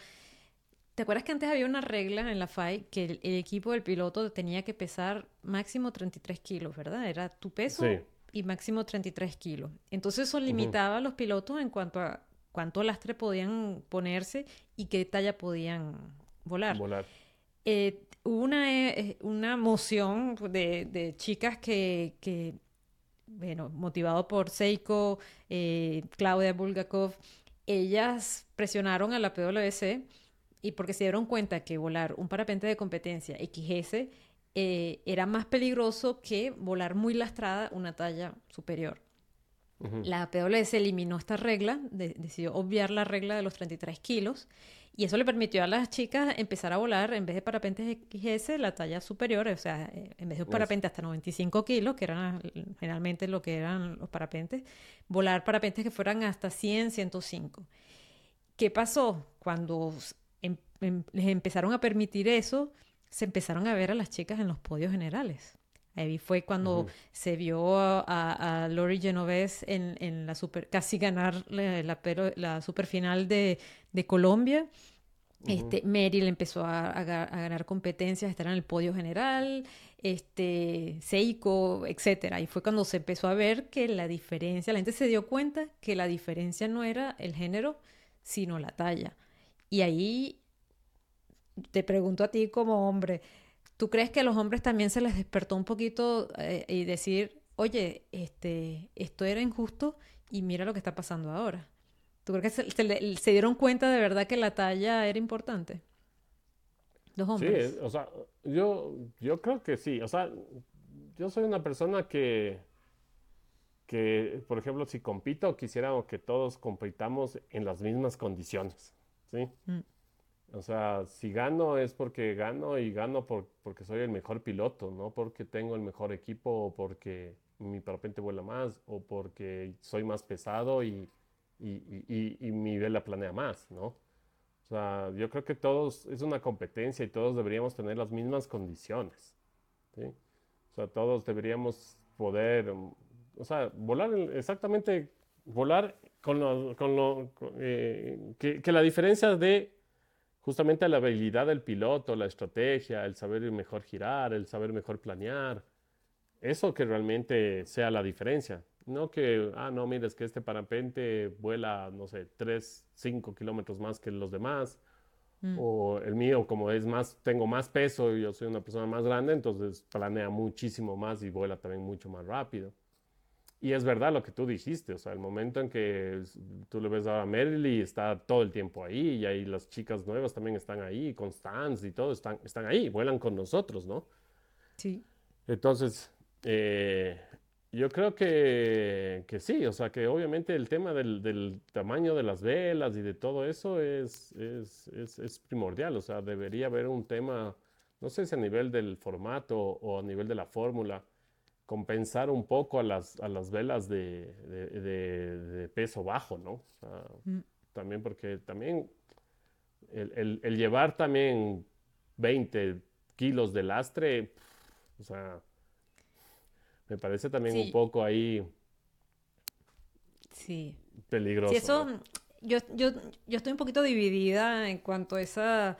A: ¿Te acuerdas que antes había una regla en la FAI que el, equipo del piloto tenía que pesar máximo 33 kilos, ¿verdad? Era tu peso y máximo 33 kilos. Entonces eso limitaba a los pilotos en cuanto a cuánto lastre podían ponerse y qué talla podían volar.
B: Volar.
A: Eh, hubo una, eh, una moción de, chicas que, bueno, motivado por Seiko, eh, Claudia Bulgakov, ellas presionaron a la PwC y porque se dieron cuenta que volar un parapente de competencia XS eh, era más peligroso que volar muy lastrada una talla superior. La PwC eliminó esta regla, decidió obviar la regla de los 33 kilos y eso le permitió a las chicas empezar a volar en vez de parapentes XS la talla superior, o sea, eh, en vez de un parapente hasta 95 kilos, que eran generalmente lo que eran los parapentes, volar parapentes que fueran hasta 100, 105. ¿Qué pasó? Cuando em, em, les empezaron a permitir eso, se empezaron a ver a las chicas en los podios generales. Ahí fue cuando se vio a, a, Lori Genovese en, la super, casi ganar la, la, la super final de, de Colombia. Este, Meryl empezó a, a, ganar competencias, estar en el podio general, este, Seiko, etc. Y fue cuando se empezó a ver que la diferencia, la gente se dio cuenta que la diferencia no era el género, sino la talla. Y ahí te pregunto a ti como hombre, ¿Tú crees que a los hombres también se les despertó un poquito eh, y decir, oye, este, esto era injusto y mira lo que está pasando ahora? ¿Tú crees que se, dieron cuenta de verdad que la talla era importante? Los hombres.
B: Sí, o sea, yo, yo creo que sí. O sea, yo soy una persona que, que, por ejemplo, si compito, quisiera que todos compitamos en las mismas condiciones. ¿sí? Mm. O sea, si gano es porque gano y gano porque soy el mejor piloto, no porque tengo el mejor equipo o porque mi parapente vuela más o porque soy más pesado y, mi vela planea más, ¿no? O sea, yo creo que todos, es una competencia y todos deberíamos tener las mismas condiciones, ¿sí? O sea, todos deberíamos poder, o sea, volar exactamente, volar con lo, con lo eh, que, que la diferencia de justamente la habilidad del piloto, la estrategia, el saber mejor girar, el saber mejor planear. Eso que realmente sea la diferencia. No que, ah, no, mires que este parapente vuela, no sé, 3, 5 kilómetros más que los demás. Mm. O el mío, como es más, tengo más peso y yo soy una persona más grande, entonces planea muchísimo más y vuela también mucho más rápido. Y es verdad lo que tú dijiste, o sea, el momento en que tú le ves ahora a Meryl y está todo el tiempo ahí, y ahí las chicas nuevas también están ahí, Constance y todo, están, están ahí, vuelan con nosotros, ¿no?
A: Sí.
B: Entonces, eh, yo creo que, que, sí, o sea, que obviamente el tema del, del, tamaño de las velas y de todo eso es, es, es, es primordial, o sea, debería haber un tema, no sé si a nivel del formato o a nivel de la fórmula, compensar un poco a las, a las velas de, de, peso bajo, ¿no? Mm. También porque también el, el, llevar también 20 kilos de lastre, o sea, me parece también un poco ahí
A: sí.
B: peligroso.
A: Sí, eso, yo, yo, yo estoy un poquito dividida en cuanto a esa,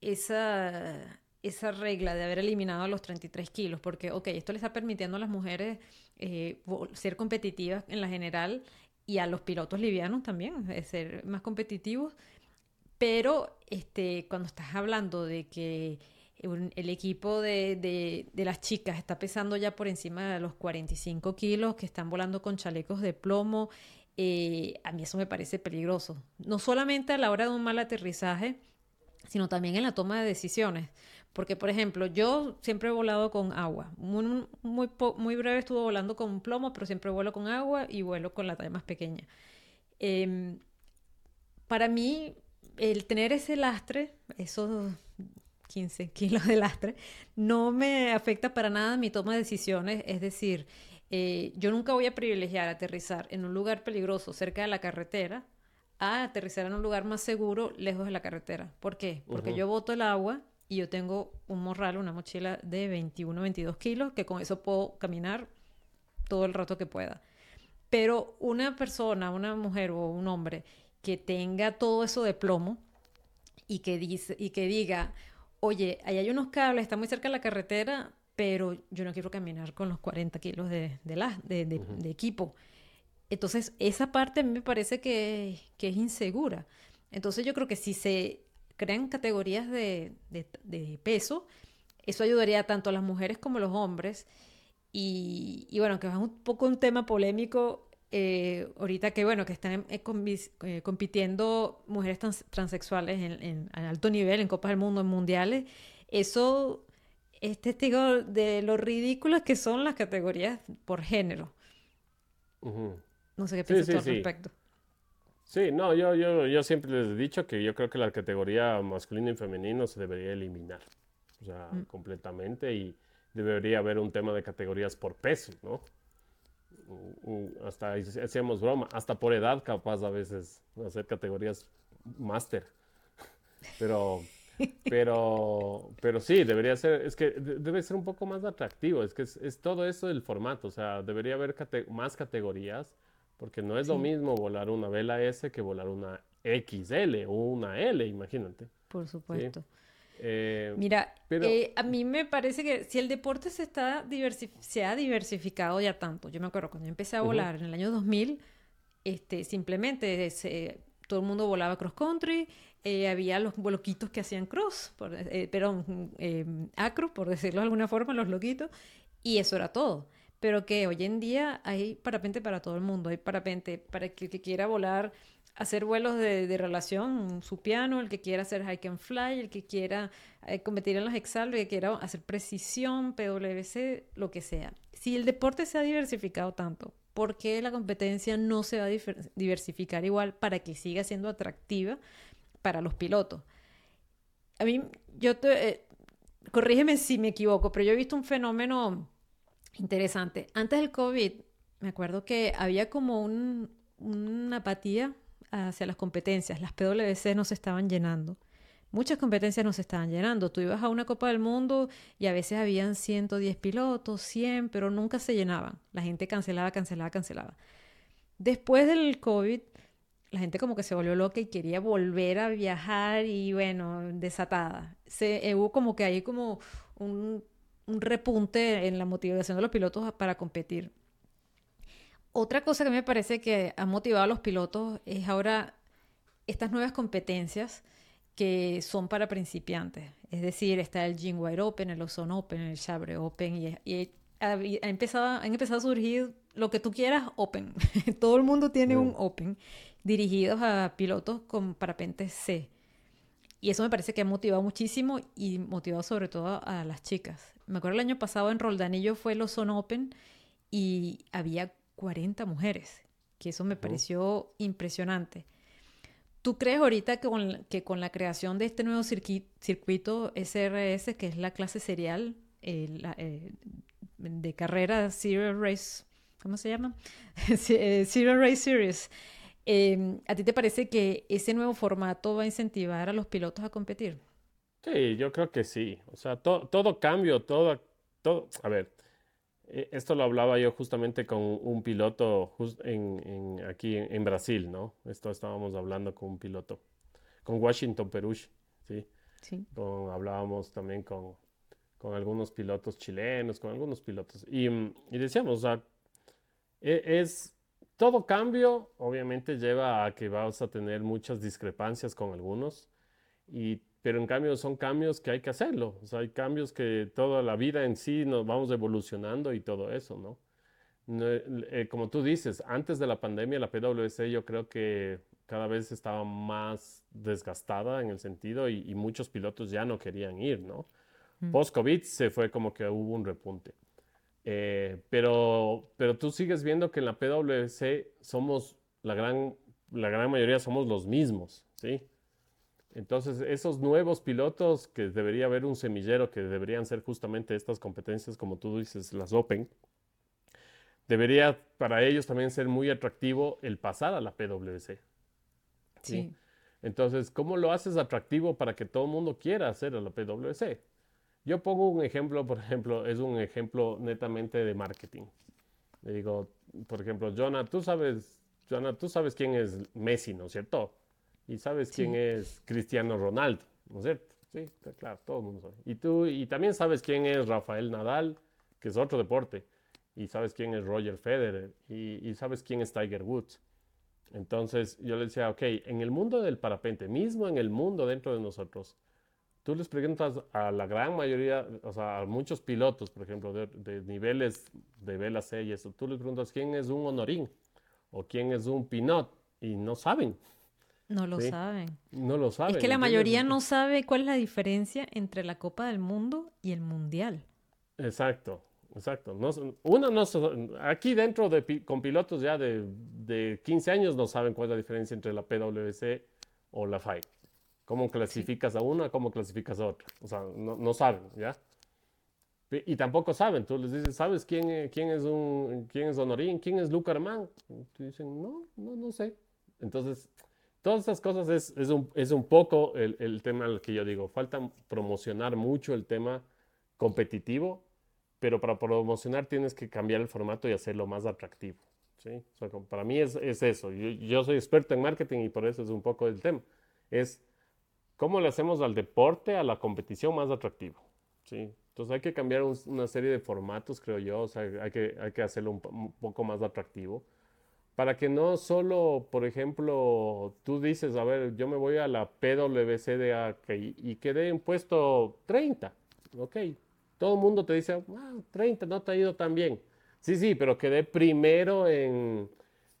A: esa esa regla de haber eliminado los 33 kilos, porque, ok, esto le está permitiendo a las mujeres eh, ser competitivas en la general y a los pilotos livianos también, ser más competitivos, Pero este, cuando estás hablando de que el equipo de, las chicas está pesando ya por encima de los 45 kilos, que están volando con chalecos de plomo, eh, a mí eso me parece peligroso. No solamente a la hora de un mal aterrizaje, sino también en la toma de decisiones. Porque, por ejemplo, yo siempre he volado con agua. Muy, muy, breve estuve volando con plomo, pero siempre vuelo con agua y vuelo con la talla más pequeña. Em, para mí, el tener ese lastre, esos 15 kilos de lastre, no me afecta para nada mi toma de decisiones. Es decir, eh, yo nunca voy a privilegiar aterrizar en un lugar peligroso cerca de la carretera a aterrizar en un lugar más seguro lejos de la carretera. ¿Por qué? Porque yo boto el agua y yo tengo un morral, una mochila de 21, 22 kilos, que con eso puedo caminar todo el rato que pueda. Pero una persona, una mujer o un hombre que tenga todo eso de plomo y que, dice, y que diga, oye, ahí hay unos cables, está muy cerca de la carretera, pero yo no quiero caminar con los 40 kilos de, de, equipo. Entonces, esa parte a mí me parece que, es insegura. Entonces, yo creo que si se crean categorías de, peso, eso ayudaría tanto a las mujeres como a los hombres. Y, bueno, que es un poco un tema polémico eh, ahorita que bueno, que están eh, eh, compitiendo mujeres transexuales en, en, alto nivel, en Copas del Mundo, en mundiales, eso es testigo de lo ridículas que son las categorías por género. No sé qué piensas al respecto.
B: Sí, no, yo, yo, yo siempre les he dicho que yo creo que la categoría masculino y femenino se debería eliminar, o sea, mm. completamente, y debería haber un tema de categorías por peso, ¿no? hasta hacíamos broma, hasta por edad capaz a veces hacer categorías máster. [LAUGHS] Pero, pero, pero sí, debería ser, es que debe ser un poco más atractivo, es que es, todo eso del formato, o sea, debería haber más categorías, porque no es lo mismo volar una vela S que volar una XL o una L, imagínate.
A: Por supuesto. Eh, Mira, eh, a mí me parece que si el deporte se, está se ha diversificado ya tanto, yo me acuerdo cuando yo empecé a volar en el año 2000, este, simplemente todo el mundo volaba cross country, eh, había los loquitos que hacían cross, por, perdón, acro, por decirlo de alguna forma, los loquitos, y eso era todo. Pero que hoy en día hay parapente para todo el mundo, hay parapente para el que quiera volar hacer vuelos de, relación, su piano, el que quiera hacer hike and fly, el que quiera eh, competir en los exalos, el que quiera hacer precisión, PWC, lo que sea. Si el deporte se ha diversificado tanto, ¿por qué la competencia no se va a diversificar igual para que siga siendo atractiva para los pilotos? A mí, yo te, eh, corrígeme si me equivoco, pero yo he visto un fenómeno interesante. Antes del COVID, me acuerdo que había como una apatía hacia las competencias. Las PWC no se estaban llenando. Muchas competencias no se estaban llenando. Tú ibas a una Copa del Mundo y a veces habían 110 pilotos, 100, pero nunca se llenaban. La gente cancelaba, cancelaba, cancelaba. Después del COVID, la gente como que se volvió loca y quería volver a viajar y bueno, desatada. Se, eh, hubo como que ahí como un, un repunte en la motivación de los pilotos para competir. Otra cosa que me parece que ha motivado a los pilotos es ahora estas nuevas competencias que son para principiantes. Es decir, está el Wide Open, el Ozone Open, el Chabre Open y, ha, empezado, han empezado a surgir lo que tú quieras Open. [LAUGHS] Todo el mundo tiene un Open dirigidos a pilotos con parapentes C. Y eso me parece que ha motivado muchísimo y motivado sobre todo a las chicas. Me acuerdo el año pasado en Roldanillo fue el Ozone Open y había 40 mujeres, que eso me pareció impresionante. ¿Tú crees ahorita que con, que con la creación de este nuevo circuito SRS, que es la clase serial eh, eh, de carrera Zero Race, ¿cómo se llama? [LAUGHS] Eh, Zero Race Series, em, ¿a ti te parece que ese nuevo formato va a incentivar a los pilotos a competir?
B: Sí, yo creo que sí. O sea, todo cambio, todo, todo, a ver, eh, esto lo hablaba yo justamente con un piloto en, aquí en, Brasil, ¿no? Esto estábamos hablando con un piloto, con Washington Perush, ¿sí? Sí. hablábamos también con, con, algunos pilotos chilenos, con algunos pilotos. Y, y decíamos, o sea, e, es, todo cambio obviamente lleva a que vas a tener muchas discrepancias con algunos. Y, pero en cambio son cambios que hay que hacerlo. O sea, hay cambios que toda la vida en sí nos vamos evolucionando y todo eso, ¿no? Eh, como tú dices, antes de la pandemia la PwC yo creo que cada vez estaba más desgastada en el sentido y, muchos pilotos ya no querían ir, ¿no? Mm. Post-COVID se fue como que hubo un repunte. Eh, pero, pero tú sigues viendo que en la PwC somos, la gran, la gran mayoría somos los mismos, ¿sí? Entonces, esos nuevos pilotos que debería haber un semillero, que deberían ser justamente estas competencias, como tú dices, las Open, debería para ellos también ser muy atractivo el pasar a la PwC. Sí. Entonces, ¿cómo lo haces atractivo para que todo el mundo quiera hacer a la PwC? Yo pongo un ejemplo, por ejemplo, es un ejemplo netamente de marketing. Le digo, por ejemplo, Jonah, tú sabes, Jonah, tú sabes quién es Messi, ¿no es cierto? Y sabes quién es Cristiano Ronaldo, ¿no es cierto? Sí, claro, todo el mundo sabe. Y tú, y también sabes quién es Rafael Nadal, que es otro deporte. Y sabes quién es Roger Federer. Y, y sabes quién es Tiger Woods. Entonces yo le decía, ok, en el mundo del parapente, mismo en el mundo dentro de nosotros, tú les preguntas a la gran mayoría, o sea, a muchos pilotos, por ejemplo, de, niveles de vela C y eso, tú les preguntas quién es un honorín o quién es un pinot y no saben.
A: No lo saben.
B: No lo saben.
A: Es que la mayoría no sabe cuál es la diferencia entre la Copa del Mundo y el Mundial.
B: Exacto. Exacto. No, uno no, aquí dentro de, con pilotos ya de, de, 15 años no saben cuál es la diferencia entre la PwC o la FAI. Cómo clasificas a una, cómo clasificas a otra. O sea, no, no saben, ¿ya? Y tampoco saben. Tú les dices, ¿sabes quién, quién es un quién es Honorín? ¿Quién es Luca Armán? Tú dicen, no, no, no sé. Entonces, todas esas cosas es, es, un, es un poco el, el tema al que yo digo. Falta promocionar mucho el tema competitivo pero para promocionar tienes que cambiar el formato y hacerlo más atractivo. ¿sí? para mí es, es eso. Yo, soy experto en marketing y por eso es un poco el tema. Es cómo le hacemos al deporte, a la competición más atractivo. ¿sí? Entonces hay que cambiar una serie de formatos, creo yo. O sea, hay que, hay que hacerlo un, poco más atractivo. Para que no solo, por ejemplo, tú dices, a ver, yo me voy a la PWCDA y, y quedé en puesto 30. Ok, todo el mundo te dice, 30 ah, no te ha ido tan bien. Sí, sí, pero quedé primero en,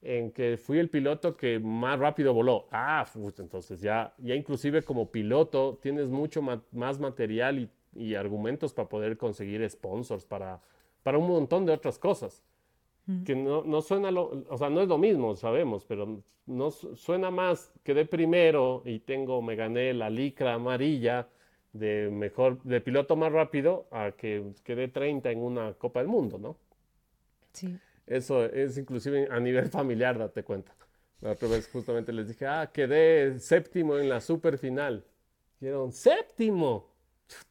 B: que fui el piloto que más rápido voló. Ah, entonces ya, ya inclusive como piloto tienes mucho más material y, argumentos para poder conseguir sponsors para, para un montón de otras cosas. Que no, no suena, lo, o sea, no es lo mismo, sabemos, pero no suena más, quedé primero y tengo, me gané la licra amarilla de mejor, de piloto más rápido a que quede 30 en una Copa del Mundo, ¿no?
A: Sí.
B: Eso es inclusive a nivel familiar, date cuenta. La otra vez justamente les dije, ah, quedé séptimo en la super final. Dijeron, séptimo.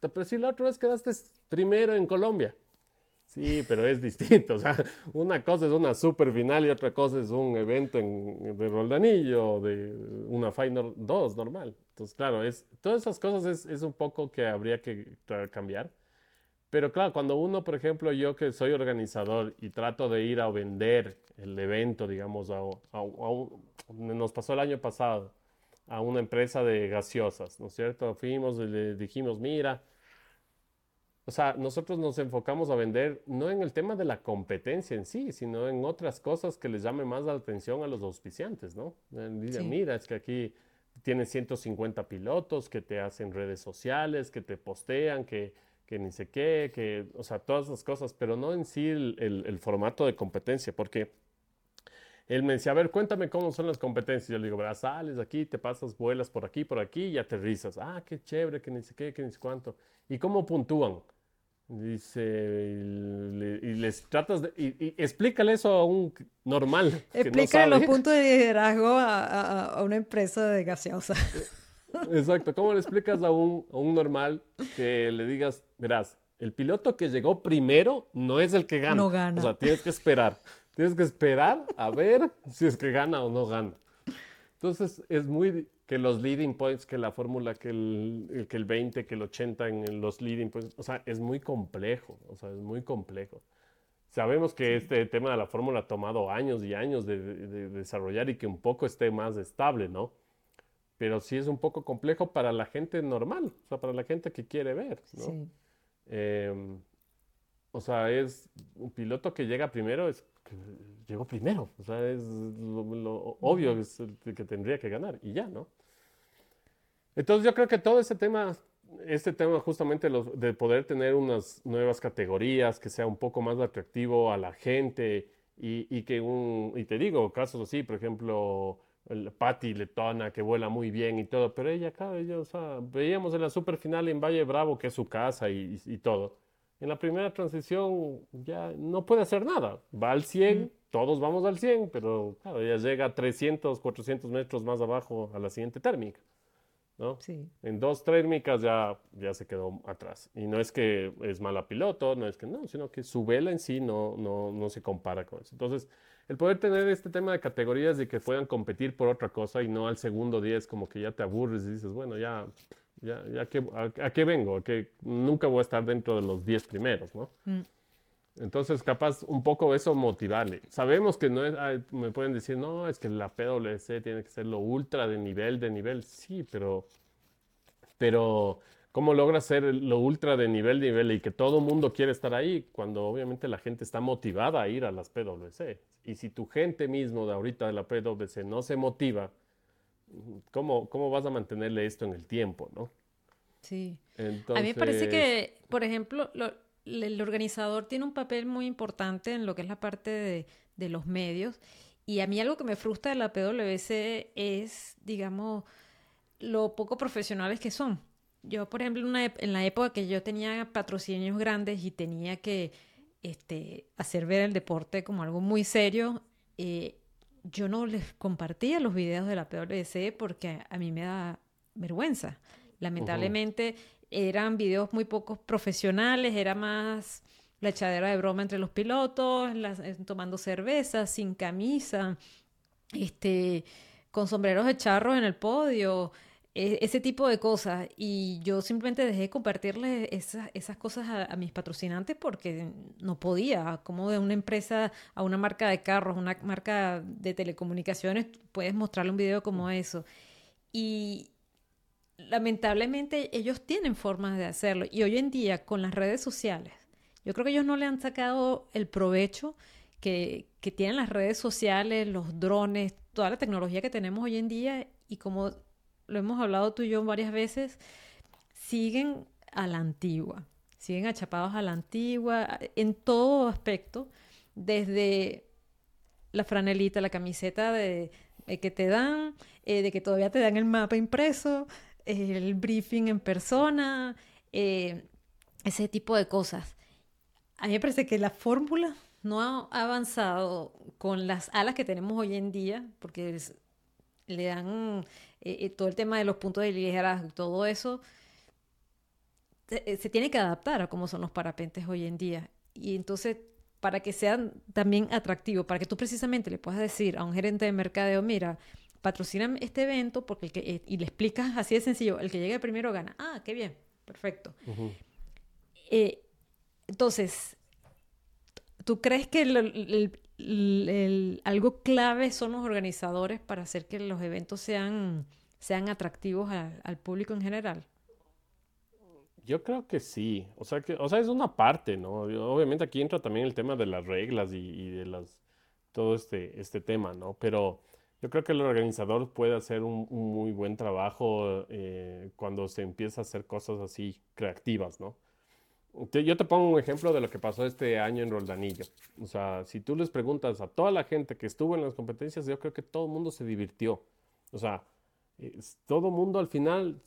B: Pero si la otra vez quedaste primero en Colombia. Sí, pero es distinto. [LAUGHS] O sea, una cosa es una super final y otra cosa es un evento en, de Roldanillo, de una Final 2 normal. Entonces, claro, es, todas esas cosas es, es un poco que habría que cambiar. Pero claro, cuando uno, por ejemplo, yo que soy organizador y trato de ir a vender el evento, digamos, a, a, nos pasó el año pasado a una empresa de gaseosas, ¿no es cierto? Fuimos y le dijimos, mira, o sea, nosotros nos enfocamos a vender no en el tema de la competencia en sí, sino en otras cosas que les llame más la atención a los auspiciantes, ¿no? Dicen, mira, es que aquí tienes 150 pilotos que te hacen redes sociales, que te postean, que, que ni sé qué, que, o sea, todas esas cosas, pero no en sí el, el, formato de competencia, porque él me decía, a ver, cuéntame cómo son las competencias. Yo le digo, verás, sales aquí, te pasas, vuelas por aquí, por aquí y aterrizas. Ah, qué chévere, que ni sé qué, que ni sé cuánto. ¿Y cómo puntúan? Dice, y, les tratas de. Y, explícale eso a un normal.
A: Explícale los puntos de liderazgo a, a, una empresa de gaseosa. [LAUGHS]
B: Exacto. ¿Cómo le explicas a un, a un normal que le digas, verás, el piloto que llegó primero no es el que gana?
A: No gana.
B: O sea, tienes que esperar. Tienes que esperar a ver si es que gana o no gana. Entonces, es muy que los leading points, que la fórmula, que el, que el 20, que el 80 en los leading points, o sea, es muy complejo, o sea, es muy complejo. Sabemos que este tema de la fórmula ha tomado años y años de, desarrollar y que un poco esté más estable, ¿no? Pero sí es un poco complejo para la gente normal, o sea, para la gente que quiere ver, ¿no? Em, o sea, es un piloto que llega primero, es que llegó primero, o sea, es lo, obvio es el que tendría que ganar y ya, ¿no? Entonces yo creo que todo ese tema, este tema justamente de poder tener unas nuevas categorías, que sea un poco más atractivo a la gente y, y que un, y te digo, casos así, por ejemplo, el Patty Letona que vuela muy bien y todo, pero ella acá, ella, o sea, veíamos en la super final en Valle Bravo, que es su casa y, y, todo. En la primera transición ya no puede hacer nada. Va al 100, todos vamos al 100, pero claro, ella llega a 300, 400 metros más abajo a la siguiente térmica. ¿no? Sí. En dos térmicas ya, ya se quedó atrás. Y no es que es mala piloto, no es que no, sino que su vela en sí no, no, no se compara con eso. Entonces, el poder tener este tema de categorías y que puedan competir por otra cosa y no al segundo día es como que ya te aburres y dices, bueno, ya, ya, ya que, a, qué vengo? ¿A que nunca voy a estar dentro de los 10 primeros, ¿no? Mm. Entonces, capaz un poco eso motivarle. Sabemos que no es, me pueden decir, no, es que la PwC tiene que ser lo ultra de nivel, de nivel. Sí, pero, pero ¿Cómo logras ser lo ultra de nivel, nivel y que todo mundo quiere estar ahí cuando obviamente la gente está motivada a ir a las PwC? Y si tu gente mismo de ahorita de la PwC no se motiva, ¿cómo, cómo vas a mantenerle esto en el tiempo, no?
A: Sí. A mí me parece que, por ejemplo, el organizador tiene un papel muy importante en lo que es la parte de, de los medios. Y a mí algo que me frustra de la PwC es, digamos, lo poco profesionales que son yo, por ejemplo, en la época que yo tenía patrocinios grandes y tenía que este, hacer ver el deporte como algo muy serio, eh, yo no les compartía los videos de la PWC porque a, mí me da vergüenza. Lamentablemente eran videos muy pocos profesionales, era más la echadera de broma entre los pilotos, eh, tomando cerveza, sin camisa, este, con sombreros de charros en el podio. E, ese tipo de cosas. Y yo simplemente dejé de compartirle esas, esas cosas a, mis patrocinantes porque no podía. Como de una empresa a una marca de carros, una marca de telecomunicaciones, puedes mostrarle un video como eso. Y lamentablemente ellos tienen formas de hacerlo. Y hoy en día, con las redes sociales, yo creo que ellos no le han sacado el provecho que, que tienen las redes sociales, los drones, toda la tecnología que tenemos hoy en día. Y como lo hemos hablado tú y yo varias veces, siguen a la antigua, siguen achapados a la antigua en todo aspecto, desde la franelita, la camiseta de, que te dan, eh, de que todavía te dan el mapa impreso, el briefing en persona, eh, ese tipo de cosas. A mí me parece que la fórmula no ha avanzado con las alas que tenemos hoy en día, porque le dan eh, eh, todo el tema de los puntos de liderazgo y todo eso, eh, se, tiene que adaptar a cómo son los parapentes hoy en día. Y entonces, para que sean también atractivos, para que tú precisamente le puedas decir a un gerente de mercadeo, mira, patrocinan este evento porque el que, y le explicas así de sencillo, el que llegue primero gana. Ah, qué bien, perfecto. entonces, ¿tú crees que el, algo clave son los organizadores para hacer que los eventos sean, sean atractivos al público en general.
B: Yo creo que sí, o sea que, o sea, es una parte, ¿no? Obviamente aquí entra también el tema de las reglas y, de las todo este, este tema, ¿no? Pero yo creo que el organizador puede hacer un, muy buen trabajo eh, cuando se empieza a hacer cosas así creativas, ¿no? Yo te pongo un ejemplo de lo que pasó este año en Roldanillo. O sea, si tú les preguntas a toda la gente que estuvo en las competencias, yo creo que todo el mundo se divirtió. O sea, todo el mundo al final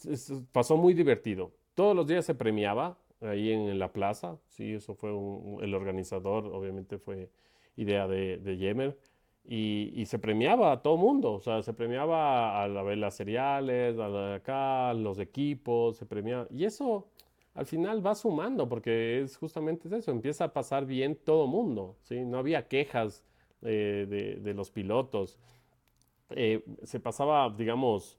B: pasó muy divertido. Todos los días se premiaba ahí en, la plaza. Sí, eso fue el organizador, obviamente fue idea de, de Yemer. Y, se premiaba a todo mundo, o sea, se premiaba a, la las cereales, a acá, los equipos, se premiaba. Y eso al final va sumando, porque es justamente eso, empieza a pasar bien todo mundo, ¿sí? No había quejas eh, de, los pilotos. Eh, se pasaba, digamos,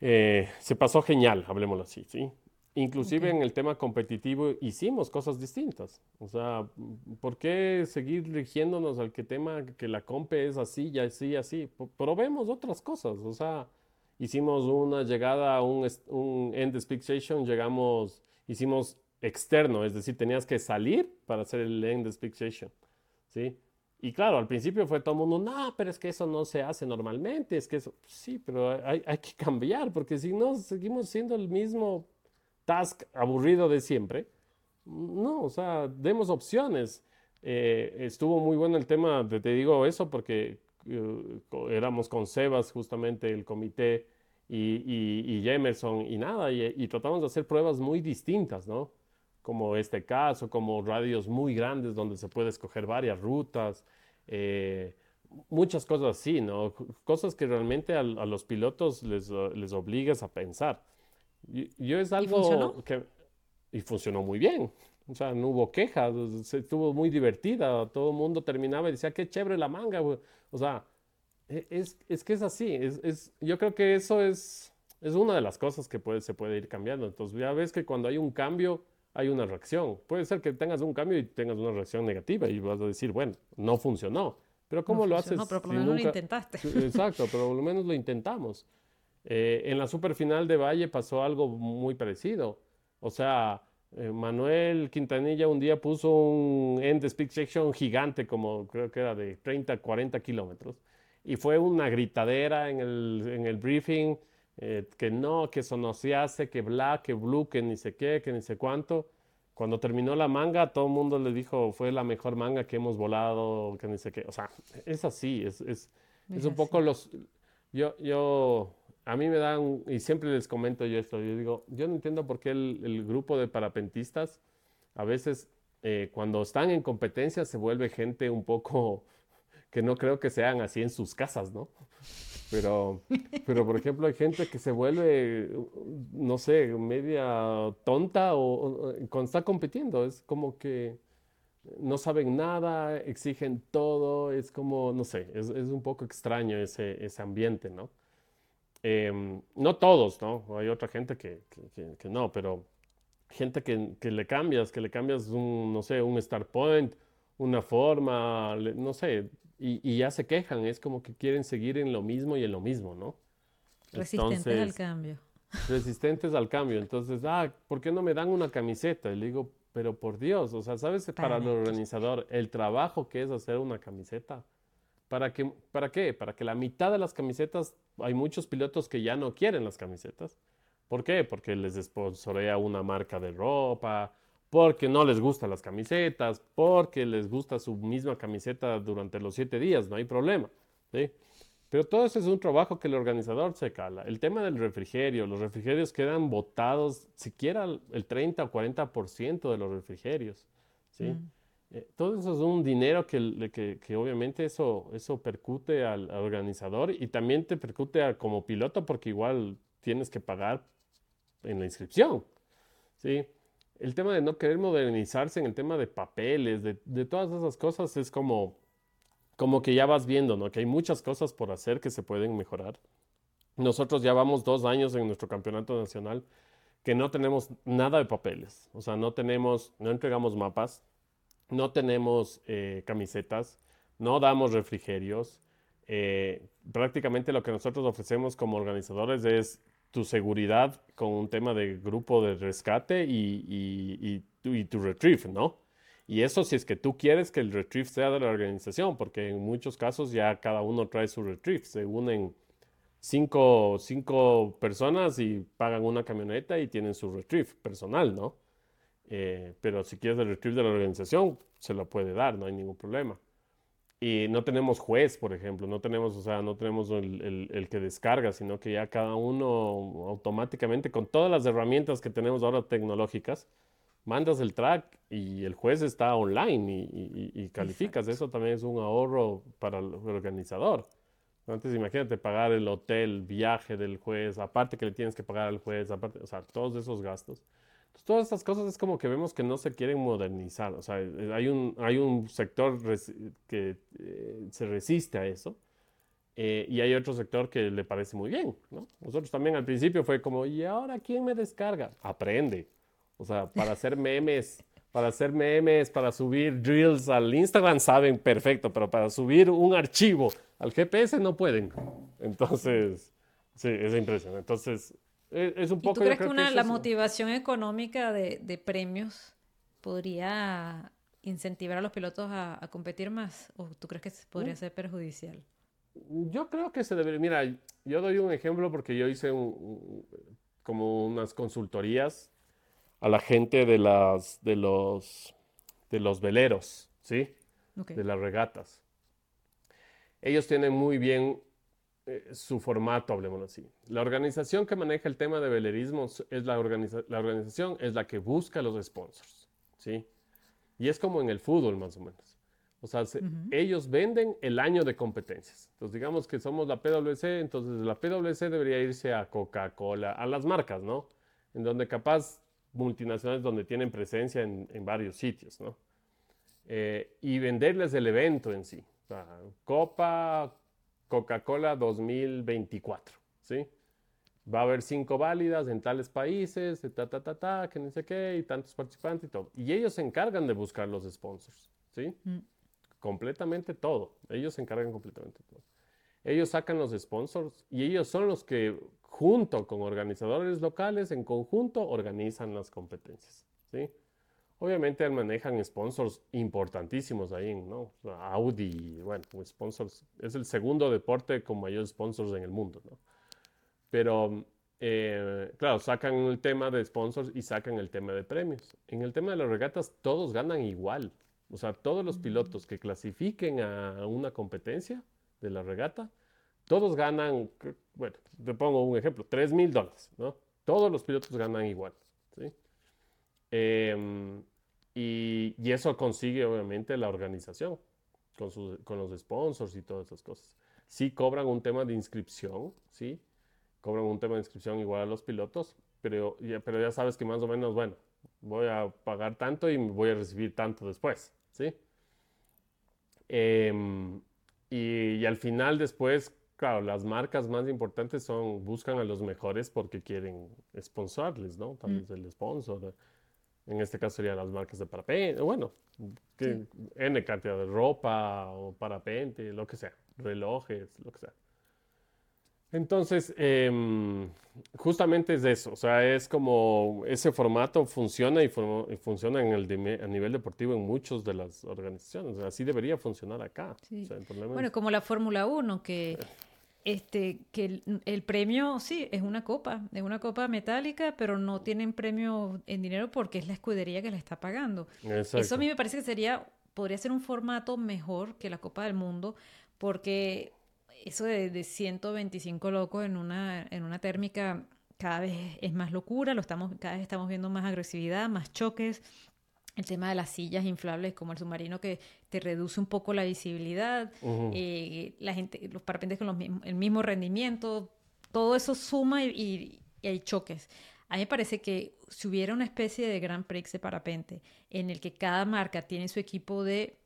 B: eh, se pasó genial, hablemoslo así, ¿sí? Inclusive en el tema competitivo hicimos cosas distintas. O sea, ¿por qué seguir rigiéndonos al que tema que la compe es así y así y así? Probemos otras cosas. O sea, hicimos una llegada a un, un end speed station, llegamos, hicimos externo, es decir, tenías que salir para hacer el end speed station, ¿sí? Y claro, al principio fue todo el mundo, no, pero es que eso no se hace normalmente, es que eso, sí, pero hay, hay que cambiar, porque si no, seguimos siendo el mismo task aburrido de siempre. No, o sea, demos opciones. Eh, estuvo muy bueno el tema, te, te digo eso, porque éramos con Sebas justamente el comité y, y, y Jemerson y nada, y, y, tratamos de hacer pruebas muy distintas, ¿no? Como este caso, como radios muy grandes donde se puede escoger varias rutas, eh, muchas cosas así, ¿no? Cosas que realmente a, a los pilotos les, les, obligas a pensar. Yo, es algo que... Y funcionó muy bien. O sea, no hubo quejas, se estuvo muy divertida, todo el mundo terminaba y decía, qué chévere la manga, O sea, e, es, es, que es así, es, es, yo creo que eso es, es una de las cosas que puede, se puede ir cambiando. Entonces, ya ves que cuando hay un cambio, hay una reacción. Puede ser que tengas un cambio y tengas una reacción negativa y vas a decir, bueno, no funcionó. Pero ¿cómo lo haces?
A: No, pero por lo menos lo intentaste.
B: Exacto, pero por lo menos lo intentamos. Eh, en la superfinal de Valle pasó algo muy parecido. O sea, eh, Manuel Quintanilla un día puso un end speed section gigante, como creo que era de 30, 40 kilómetros, y fue una gritadera en el, en el briefing, eh, que no, que eso no se hace, que bla, que blue, que ni sé qué, que ni sé cuánto. Cuando terminó la manga, todo el mundo le dijo, fue la mejor manga que hemos volado, que ni sé qué. O sea, es así, es, es, es un poco los... Yo, yo a mí me dan, y siempre les comento yo esto, yo digo, yo no entiendo por qué el, grupo de parapentistas a veces eh, cuando están en competencia se vuelve gente un poco [LAUGHS] que no creo que sean así en sus casas, ¿no? Pero, [LAUGHS] pero por ejemplo, hay gente que se vuelve, no sé, media tonta o, cuando está compitiendo, es como que no saben nada, exigen todo, es como, no sé, es, es un poco extraño ese, ese ambiente, ¿no? Em, no todos, ¿no? Hay otra gente que, que, no, pero gente que, que, le cambias, que le cambias un, no sé, un start point, una forma, no sé, y, y, ya se quejan, es como que quieren seguir en lo mismo y en lo mismo, ¿no?
A: Resistentes al cambio.
B: Resistentes al cambio. Entonces, ah, ¿por qué no me dan una camiseta? Y le digo, pero por Dios, o sea, ¿sabes para el organizador el trabajo que es hacer una camiseta? ¿Para, que, ¿Para qué? Para que la mitad de las camisetas, hay muchos pilotos que ya no quieren las camisetas. ¿Por qué? Porque les sponsorea una marca de ropa, porque no les gustan las camisetas, porque les gusta su misma camiseta durante los siete días, no hay problema. ¿sí? Pero todo eso es un trabajo que el organizador se cala. El tema del refrigerio, los refrigerios quedan botados, siquiera el 30 o 40% de los refrigerios. ¿sí? Mm. Eh, todo eso es un dinero que, que, que, obviamente eso, eso percute al, organizador y también te percute a, como piloto porque igual tienes que pagar en la inscripción. ¿sí? El tema de no querer modernizarse en el tema de papeles, de, de todas esas cosas, es como, como que ya vas viendo, ¿no? Que hay muchas cosas por hacer que se pueden mejorar. Nosotros ya vamos dos años en nuestro campeonato nacional que no tenemos nada de papeles. O sea, no tenemos, no entregamos mapas, no tenemos eh, camisetas, no damos refrigerios. Eh, prácticamente lo que nosotros ofrecemos como organizadores es tu seguridad con un tema de grupo de rescate y, y, tu, retrieve, ¿no? Y eso si es que tú quieres que el retrieve sea de la organización, porque en muchos casos ya cada uno trae su retrieve. Se unen cinco, cinco personas y pagan una camioneta y tienen su retrieve personal, ¿no? Eh, pero si quieres el retrieve de la organización, se lo puede dar, no hay ningún problema. Y no tenemos juez, por ejemplo, no tenemos, o sea, no tenemos el, el, que descarga, sino que ya cada uno automáticamente, con todas las herramientas que tenemos ahora tecnológicas, mandas el track y el juez está online y, y, calificas. Eso también es un ahorro para el organizador. Antes imagínate pagar el hotel, viaje del juez, aparte que le tienes que pagar al juez, aparte, o sea, todos esos gastos todas estas cosas es como que vemos que no se quieren modernizar. O sea, hay un, hay un sector que eh, se resiste a eso. Eh, y hay otro sector que le parece muy bien, ¿no? Nosotros también al principio fue como, ¿y ahora quién me descarga? Aprende. O sea, para hacer memes, para hacer memes, para subir drills al Instagram saben perfecto, pero para subir un archivo al GPS no pueden. Entonces, Sí, es impresionante. Entonces, e, es, un poco...
A: ¿Y tú crees que, una, la motivación económica de, de, premios podría incentivar a los pilotos a, competir más? ¿O tú crees que podría mm. ser perjudicial?
B: Yo creo que se debería... Mira, yo doy un ejemplo porque yo hice como unas consultorías a la gente de, las, de, los, de los veleros, ¿sí? De las regatas. Ellos tienen muy bien eh, su formato, hablemos así. La organización que maneja el tema de velerismo es la, la organización, es la que busca los sponsors, ¿sí? Y es como en el fútbol, más o menos. O sea, ellos venden el año de competencias. Entonces, digamos que somos la PwC, entonces la PwC debería irse a Coca-Cola, a las marcas, ¿no? En donde capaz multinacionales donde tienen presencia en, varios sitios, ¿no? Eh, y venderles el evento en sí. O sea, Copa Coca-Cola 2024, ¿sí? Va a haber cinco válidas en tales países, ta, ta, ta, ta, que no sé qué, y tantos participantes y todo. Y ellos se encargan de buscar los sponsors, ¿sí? Mm. Completamente todo. Ellos se encargan completamente todo. Ellos sacan los sponsors y ellos son los que, junto con organizadores locales, en conjunto, organizan las competencias, ¿sí? Obviamente manejan sponsors importantísimos ahí, ¿no? Audi, bueno, sponsors, es el segundo deporte con mayores sponsors en el mundo, ¿no? Pero, eh, claro, sacan el tema de sponsors y sacan el tema de premios. En el tema de las regatas, todos ganan igual. O sea, todos los pilotos que clasifiquen a una competencia de la regata, todos ganan, bueno, te pongo un ejemplo, 3 mil dólares, ¿no? Todos los pilotos ganan igual, ¿sí? Em, y, eso consigue obviamente la organización con, con, los sponsors y todas esas cosas. Sí cobran un tema de inscripción, sí, cobran un tema de inscripción igual a los pilotos, pero ya, pero ya sabes que más o menos, bueno, voy a pagar tanto y voy a recibir tanto después, ¿sí? Em, y, y, al final después, claro, las marcas más importantes son, buscan a los mejores porque quieren sponsorles, ¿no? Tal vez el sponsor. En este caso serían las marcas de parapente, bueno, que, N cantidad de ropa o parapente, lo que sea, relojes, lo que sea. Entonces, em, justamente es eso, o sea, es como ese formato funciona y, funciona en el a nivel deportivo en muchas de las organizaciones, así debería funcionar acá.
A: bueno, como la Fórmula 1, que... Este, que el, premio, sí, es una copa, es una copa metálica, pero no tienen premio en dinero porque es la escudería que la está pagando. Eso a mí me parece que sería, podría ser un formato mejor que la Copa del Mundo, porque eso de, de 125 locos en una, en una térmica cada vez es más locura, lo estamos, cada vez estamos viendo más agresividad, más choques, el tema de las sillas inflables como el submarino que te reduce un poco la visibilidad, eh, la gente, los parapentes con los el mismo rendimiento, todo eso suma y, hay choques. A mí me parece que si hubiera una especie de Grand Prix de parapente en el que cada marca tiene su equipo de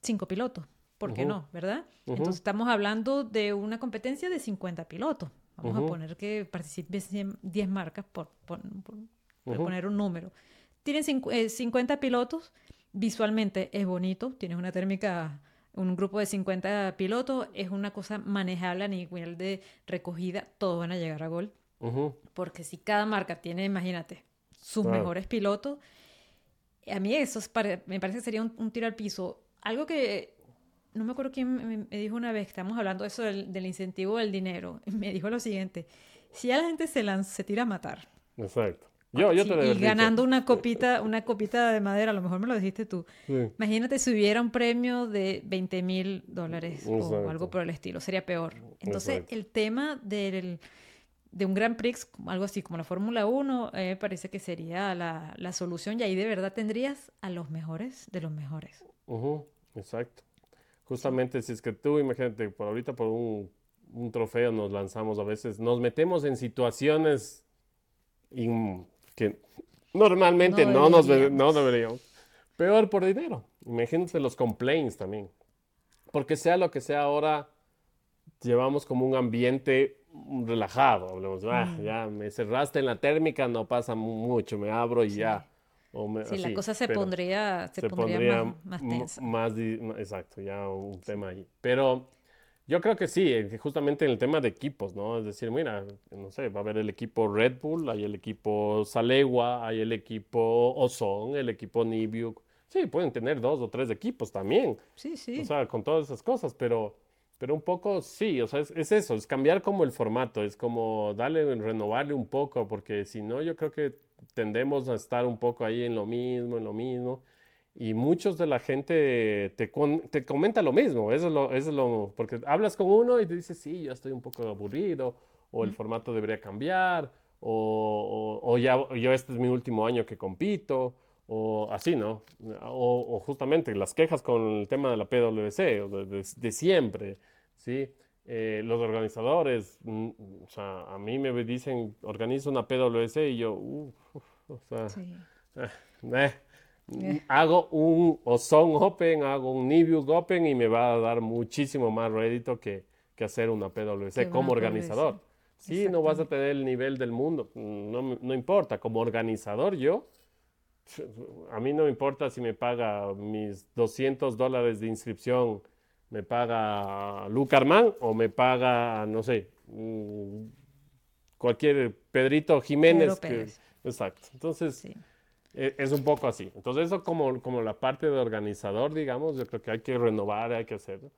A: cinco pilotos, ¿por qué no? ¿Verdad? Entonces estamos hablando de una competencia de 50 pilotos. Vamos a poner que participen 10 marcas por, por poner un número. Tienen 50 eh, pilotos, visualmente es bonito, tienes una térmica, un grupo de 50 pilotos, es una cosa manejable a nivel de recogida, todos van a llegar a gol. Porque si cada marca tiene, imagínate, sus mejores pilotos, a mí eso me parece que sería un, tiro al piso. Algo que no me acuerdo quién me, dijo una vez, que estamos hablando de eso del, del, incentivo del dinero, [LAUGHS] me dijo lo siguiente, si a la gente se, lanza, se tira a matar,
B: Exacto. Yo, yo te
A: Y ganando una copita, una copita de madera, a lo mejor me lo dijiste tú. Imagínate si hubiera un premio de 20 mil dólares o algo por el estilo, sería peor. Entonces, el tema del, de un Grand Prix, algo así como la Fórmula 1, eh, parece que sería la, la, solución y ahí de verdad tendrías a los mejores de los mejores.
B: Exacto. Justamente si es que tú, imagínate, por ahorita por un, un trofeo nos lanzamos a veces, nos metemos en situaciones que normalmente no, nos no deberíamos. Peor por dinero. Imagínense los complaints también. Porque sea lo que sea ahora, llevamos como un ambiente relajado. Hablemos, ah, mm. ya me cerraste en la térmica, no pasa mucho, me abro y ya.
A: sí, la cosa se pondría, se, pondría, más, más tensa.
B: exacto, ya un tema ahí. Pero Yo creo que sí, eh, justamente en el tema de equipos, ¿no? Es decir, mira, no sé, va a haber el equipo Red Bull, hay el equipo Salewa, hay el equipo Ozon, el equipo Nibiuk. Sí, pueden tener dos o tres equipos también.
A: Sí, sí.
B: O sea, con todas esas cosas, pero, pero un poco sí, o sea, es, es eso, es cambiar como el formato, es como darle, renovarle un poco, porque si no, yo creo que tendemos a estar un poco ahí en lo mismo, en lo mismo. Y muchos de la gente te, te comenta lo mismo, eso es lo, eso es lo, porque hablas con uno y te dice, sí, yo estoy un poco aburrido, o el formato debería cambiar, o, o, ya yo este es mi último año que compito, o así, ¿no? O, justamente las quejas con el tema de la PwC, de, de, siempre, ¿sí? Eh, los organizadores, mm, o sea, a mí me dicen, organizo una PwC y yo, uff, o sea, [LAUGHS] eh, eh. Eh. Hago un Ozone Open, hago un Nibiu Open y me va a dar muchísimo más rédito que, que hacer una PwC como organizador. Sí, no vas a tener el nivel del mundo, no, no, importa. Como organizador, yo, a mí no me importa si me paga mis 200 dólares de inscripción, me paga Lucarman o me paga, no sé, mm, cualquier Pedrito Jiménez. exacto. Entonces. E, es un poco así. Entonces eso como, como la parte de organizador, digamos, yo creo que hay que renovar, hay que hacerlo.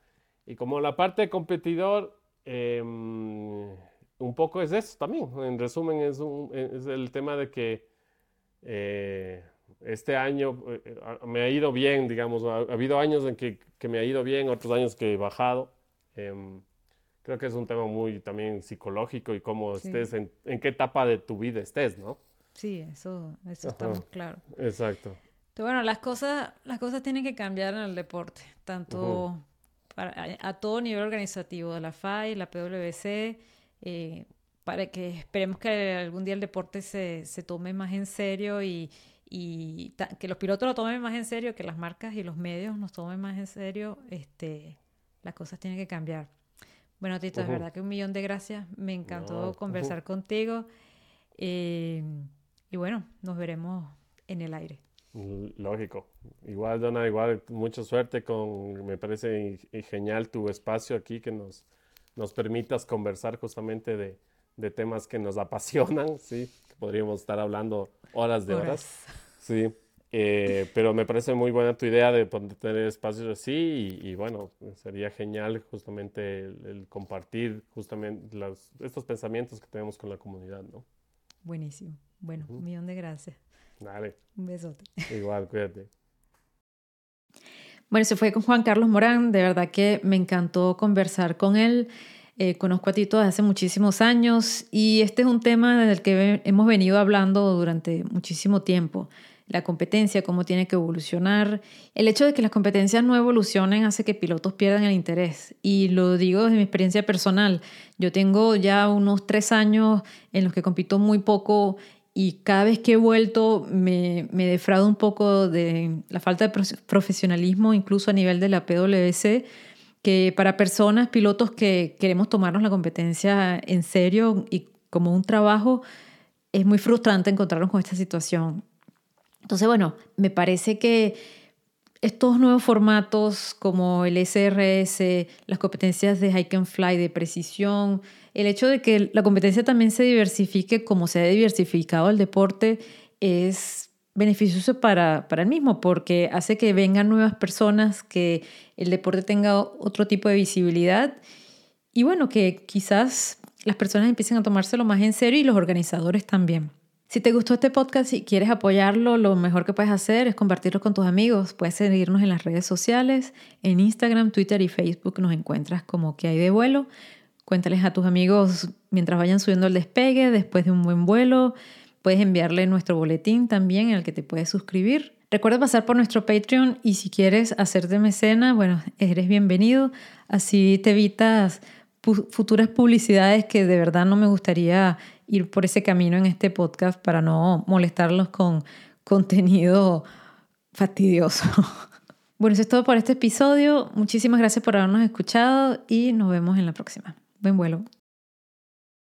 B: Y como la parte de competidor, em, un poco es eso también. En resumen, es, un, es el tema de que eh, este año eh, me ha ido bien, digamos. Ha, habido años en que, que, me ha ido bien, otros años que he bajado. Em, creo que es un tema muy también psicológico y cómo estés, en, en qué etapa de tu vida estés, ¿no?
A: Sí, eso, eso estamos claro.
B: Exacto.
A: Pero bueno, las cosas, las cosas tienen que cambiar en el deporte, tanto para, a, todo nivel organizativo, de la FAI, la PwC, eh, para que esperemos que algún día el deporte se, se tome más en serio y, y que los pilotos lo tomen más en serio, que las marcas y los medios nos tomen más en serio, este, las cosas tienen que cambiar. Bueno, Tito, es verdad que un millón de gracias. Me encantó conversar contigo. Eh, y bueno, nos veremos en el aire.
B: Lógico. Igual, Dona, igual, mucha suerte con, me parece genial tu espacio aquí que nos, nos permitas conversar justamente de, de temas que nos [LAUGHS] apasionan, ¿sí? Podríamos estar hablando horas de horas, ¿sí? Eh, pero me parece muy buena tu idea de tener espacios así y, bueno, sería genial justamente el, compartir justamente los, estos pensamientos que tenemos con la comunidad, ¿no?
A: Buenísimo. Bueno, un millón de gracias.
B: Dale.
A: Un besote. [LAUGHS]
B: Igual, cuídate.
A: Bueno, se fue con Juan Carlos Morán. De verdad que me encantó conversar con él. Eh, conozco a Tito desde hace muchísimos años y este es un tema del que hemos venido hablando durante muchísimo tiempo la competencia, cómo tiene que evolucionar. El hecho de que las competencias no evolucionen hace que pilotos pierdan el interés. Y lo digo desde mi experiencia personal. Yo tengo ya unos tres años en los que compito muy poco y cada vez que he vuelto me, me defraudo un poco de la falta de profesionalismo, incluso a nivel de la PwC, que para personas, pilotos que queremos tomarnos la competencia en serio y como un trabajo, es muy frustrante encontrarnos con esta situación. Entonces, bueno, me parece que estos nuevos formatos como el SRS, las competencias de hike and fly, de precisión, el hecho de que la competencia también se diversifique como se ha diversificado el deporte es beneficioso para, para el mismo porque hace que vengan nuevas personas, que el deporte tenga otro tipo de visibilidad y bueno, que quizás las personas empiecen a tomárselo más en serio y los organizadores también. Si te gustó este podcast y quieres apoyarlo, lo mejor que puedes hacer es compartirlo con tus amigos. Puedes seguirnos en las redes sociales, en Instagram, Twitter y Facebook nos encuentras como que hay de vuelo. Cuéntales a tus amigos mientras vayan subiendo el despegue, después de un buen vuelo. Puedes enviarle nuestro boletín también en el que te puedes suscribir. Recuerda pasar por nuestro Patreon y si quieres hacerte mecena, bueno, eres bienvenido. Así te evitas futuras publicidades que de verdad no me gustaría ir por ese camino en este podcast para no molestarlos con contenido fastidioso. [LAUGHS] Bueno, eso es todo por este episodio. Muchísimas gracias por habernos escuchado y nos vemos en la próxima. Buen vuelo.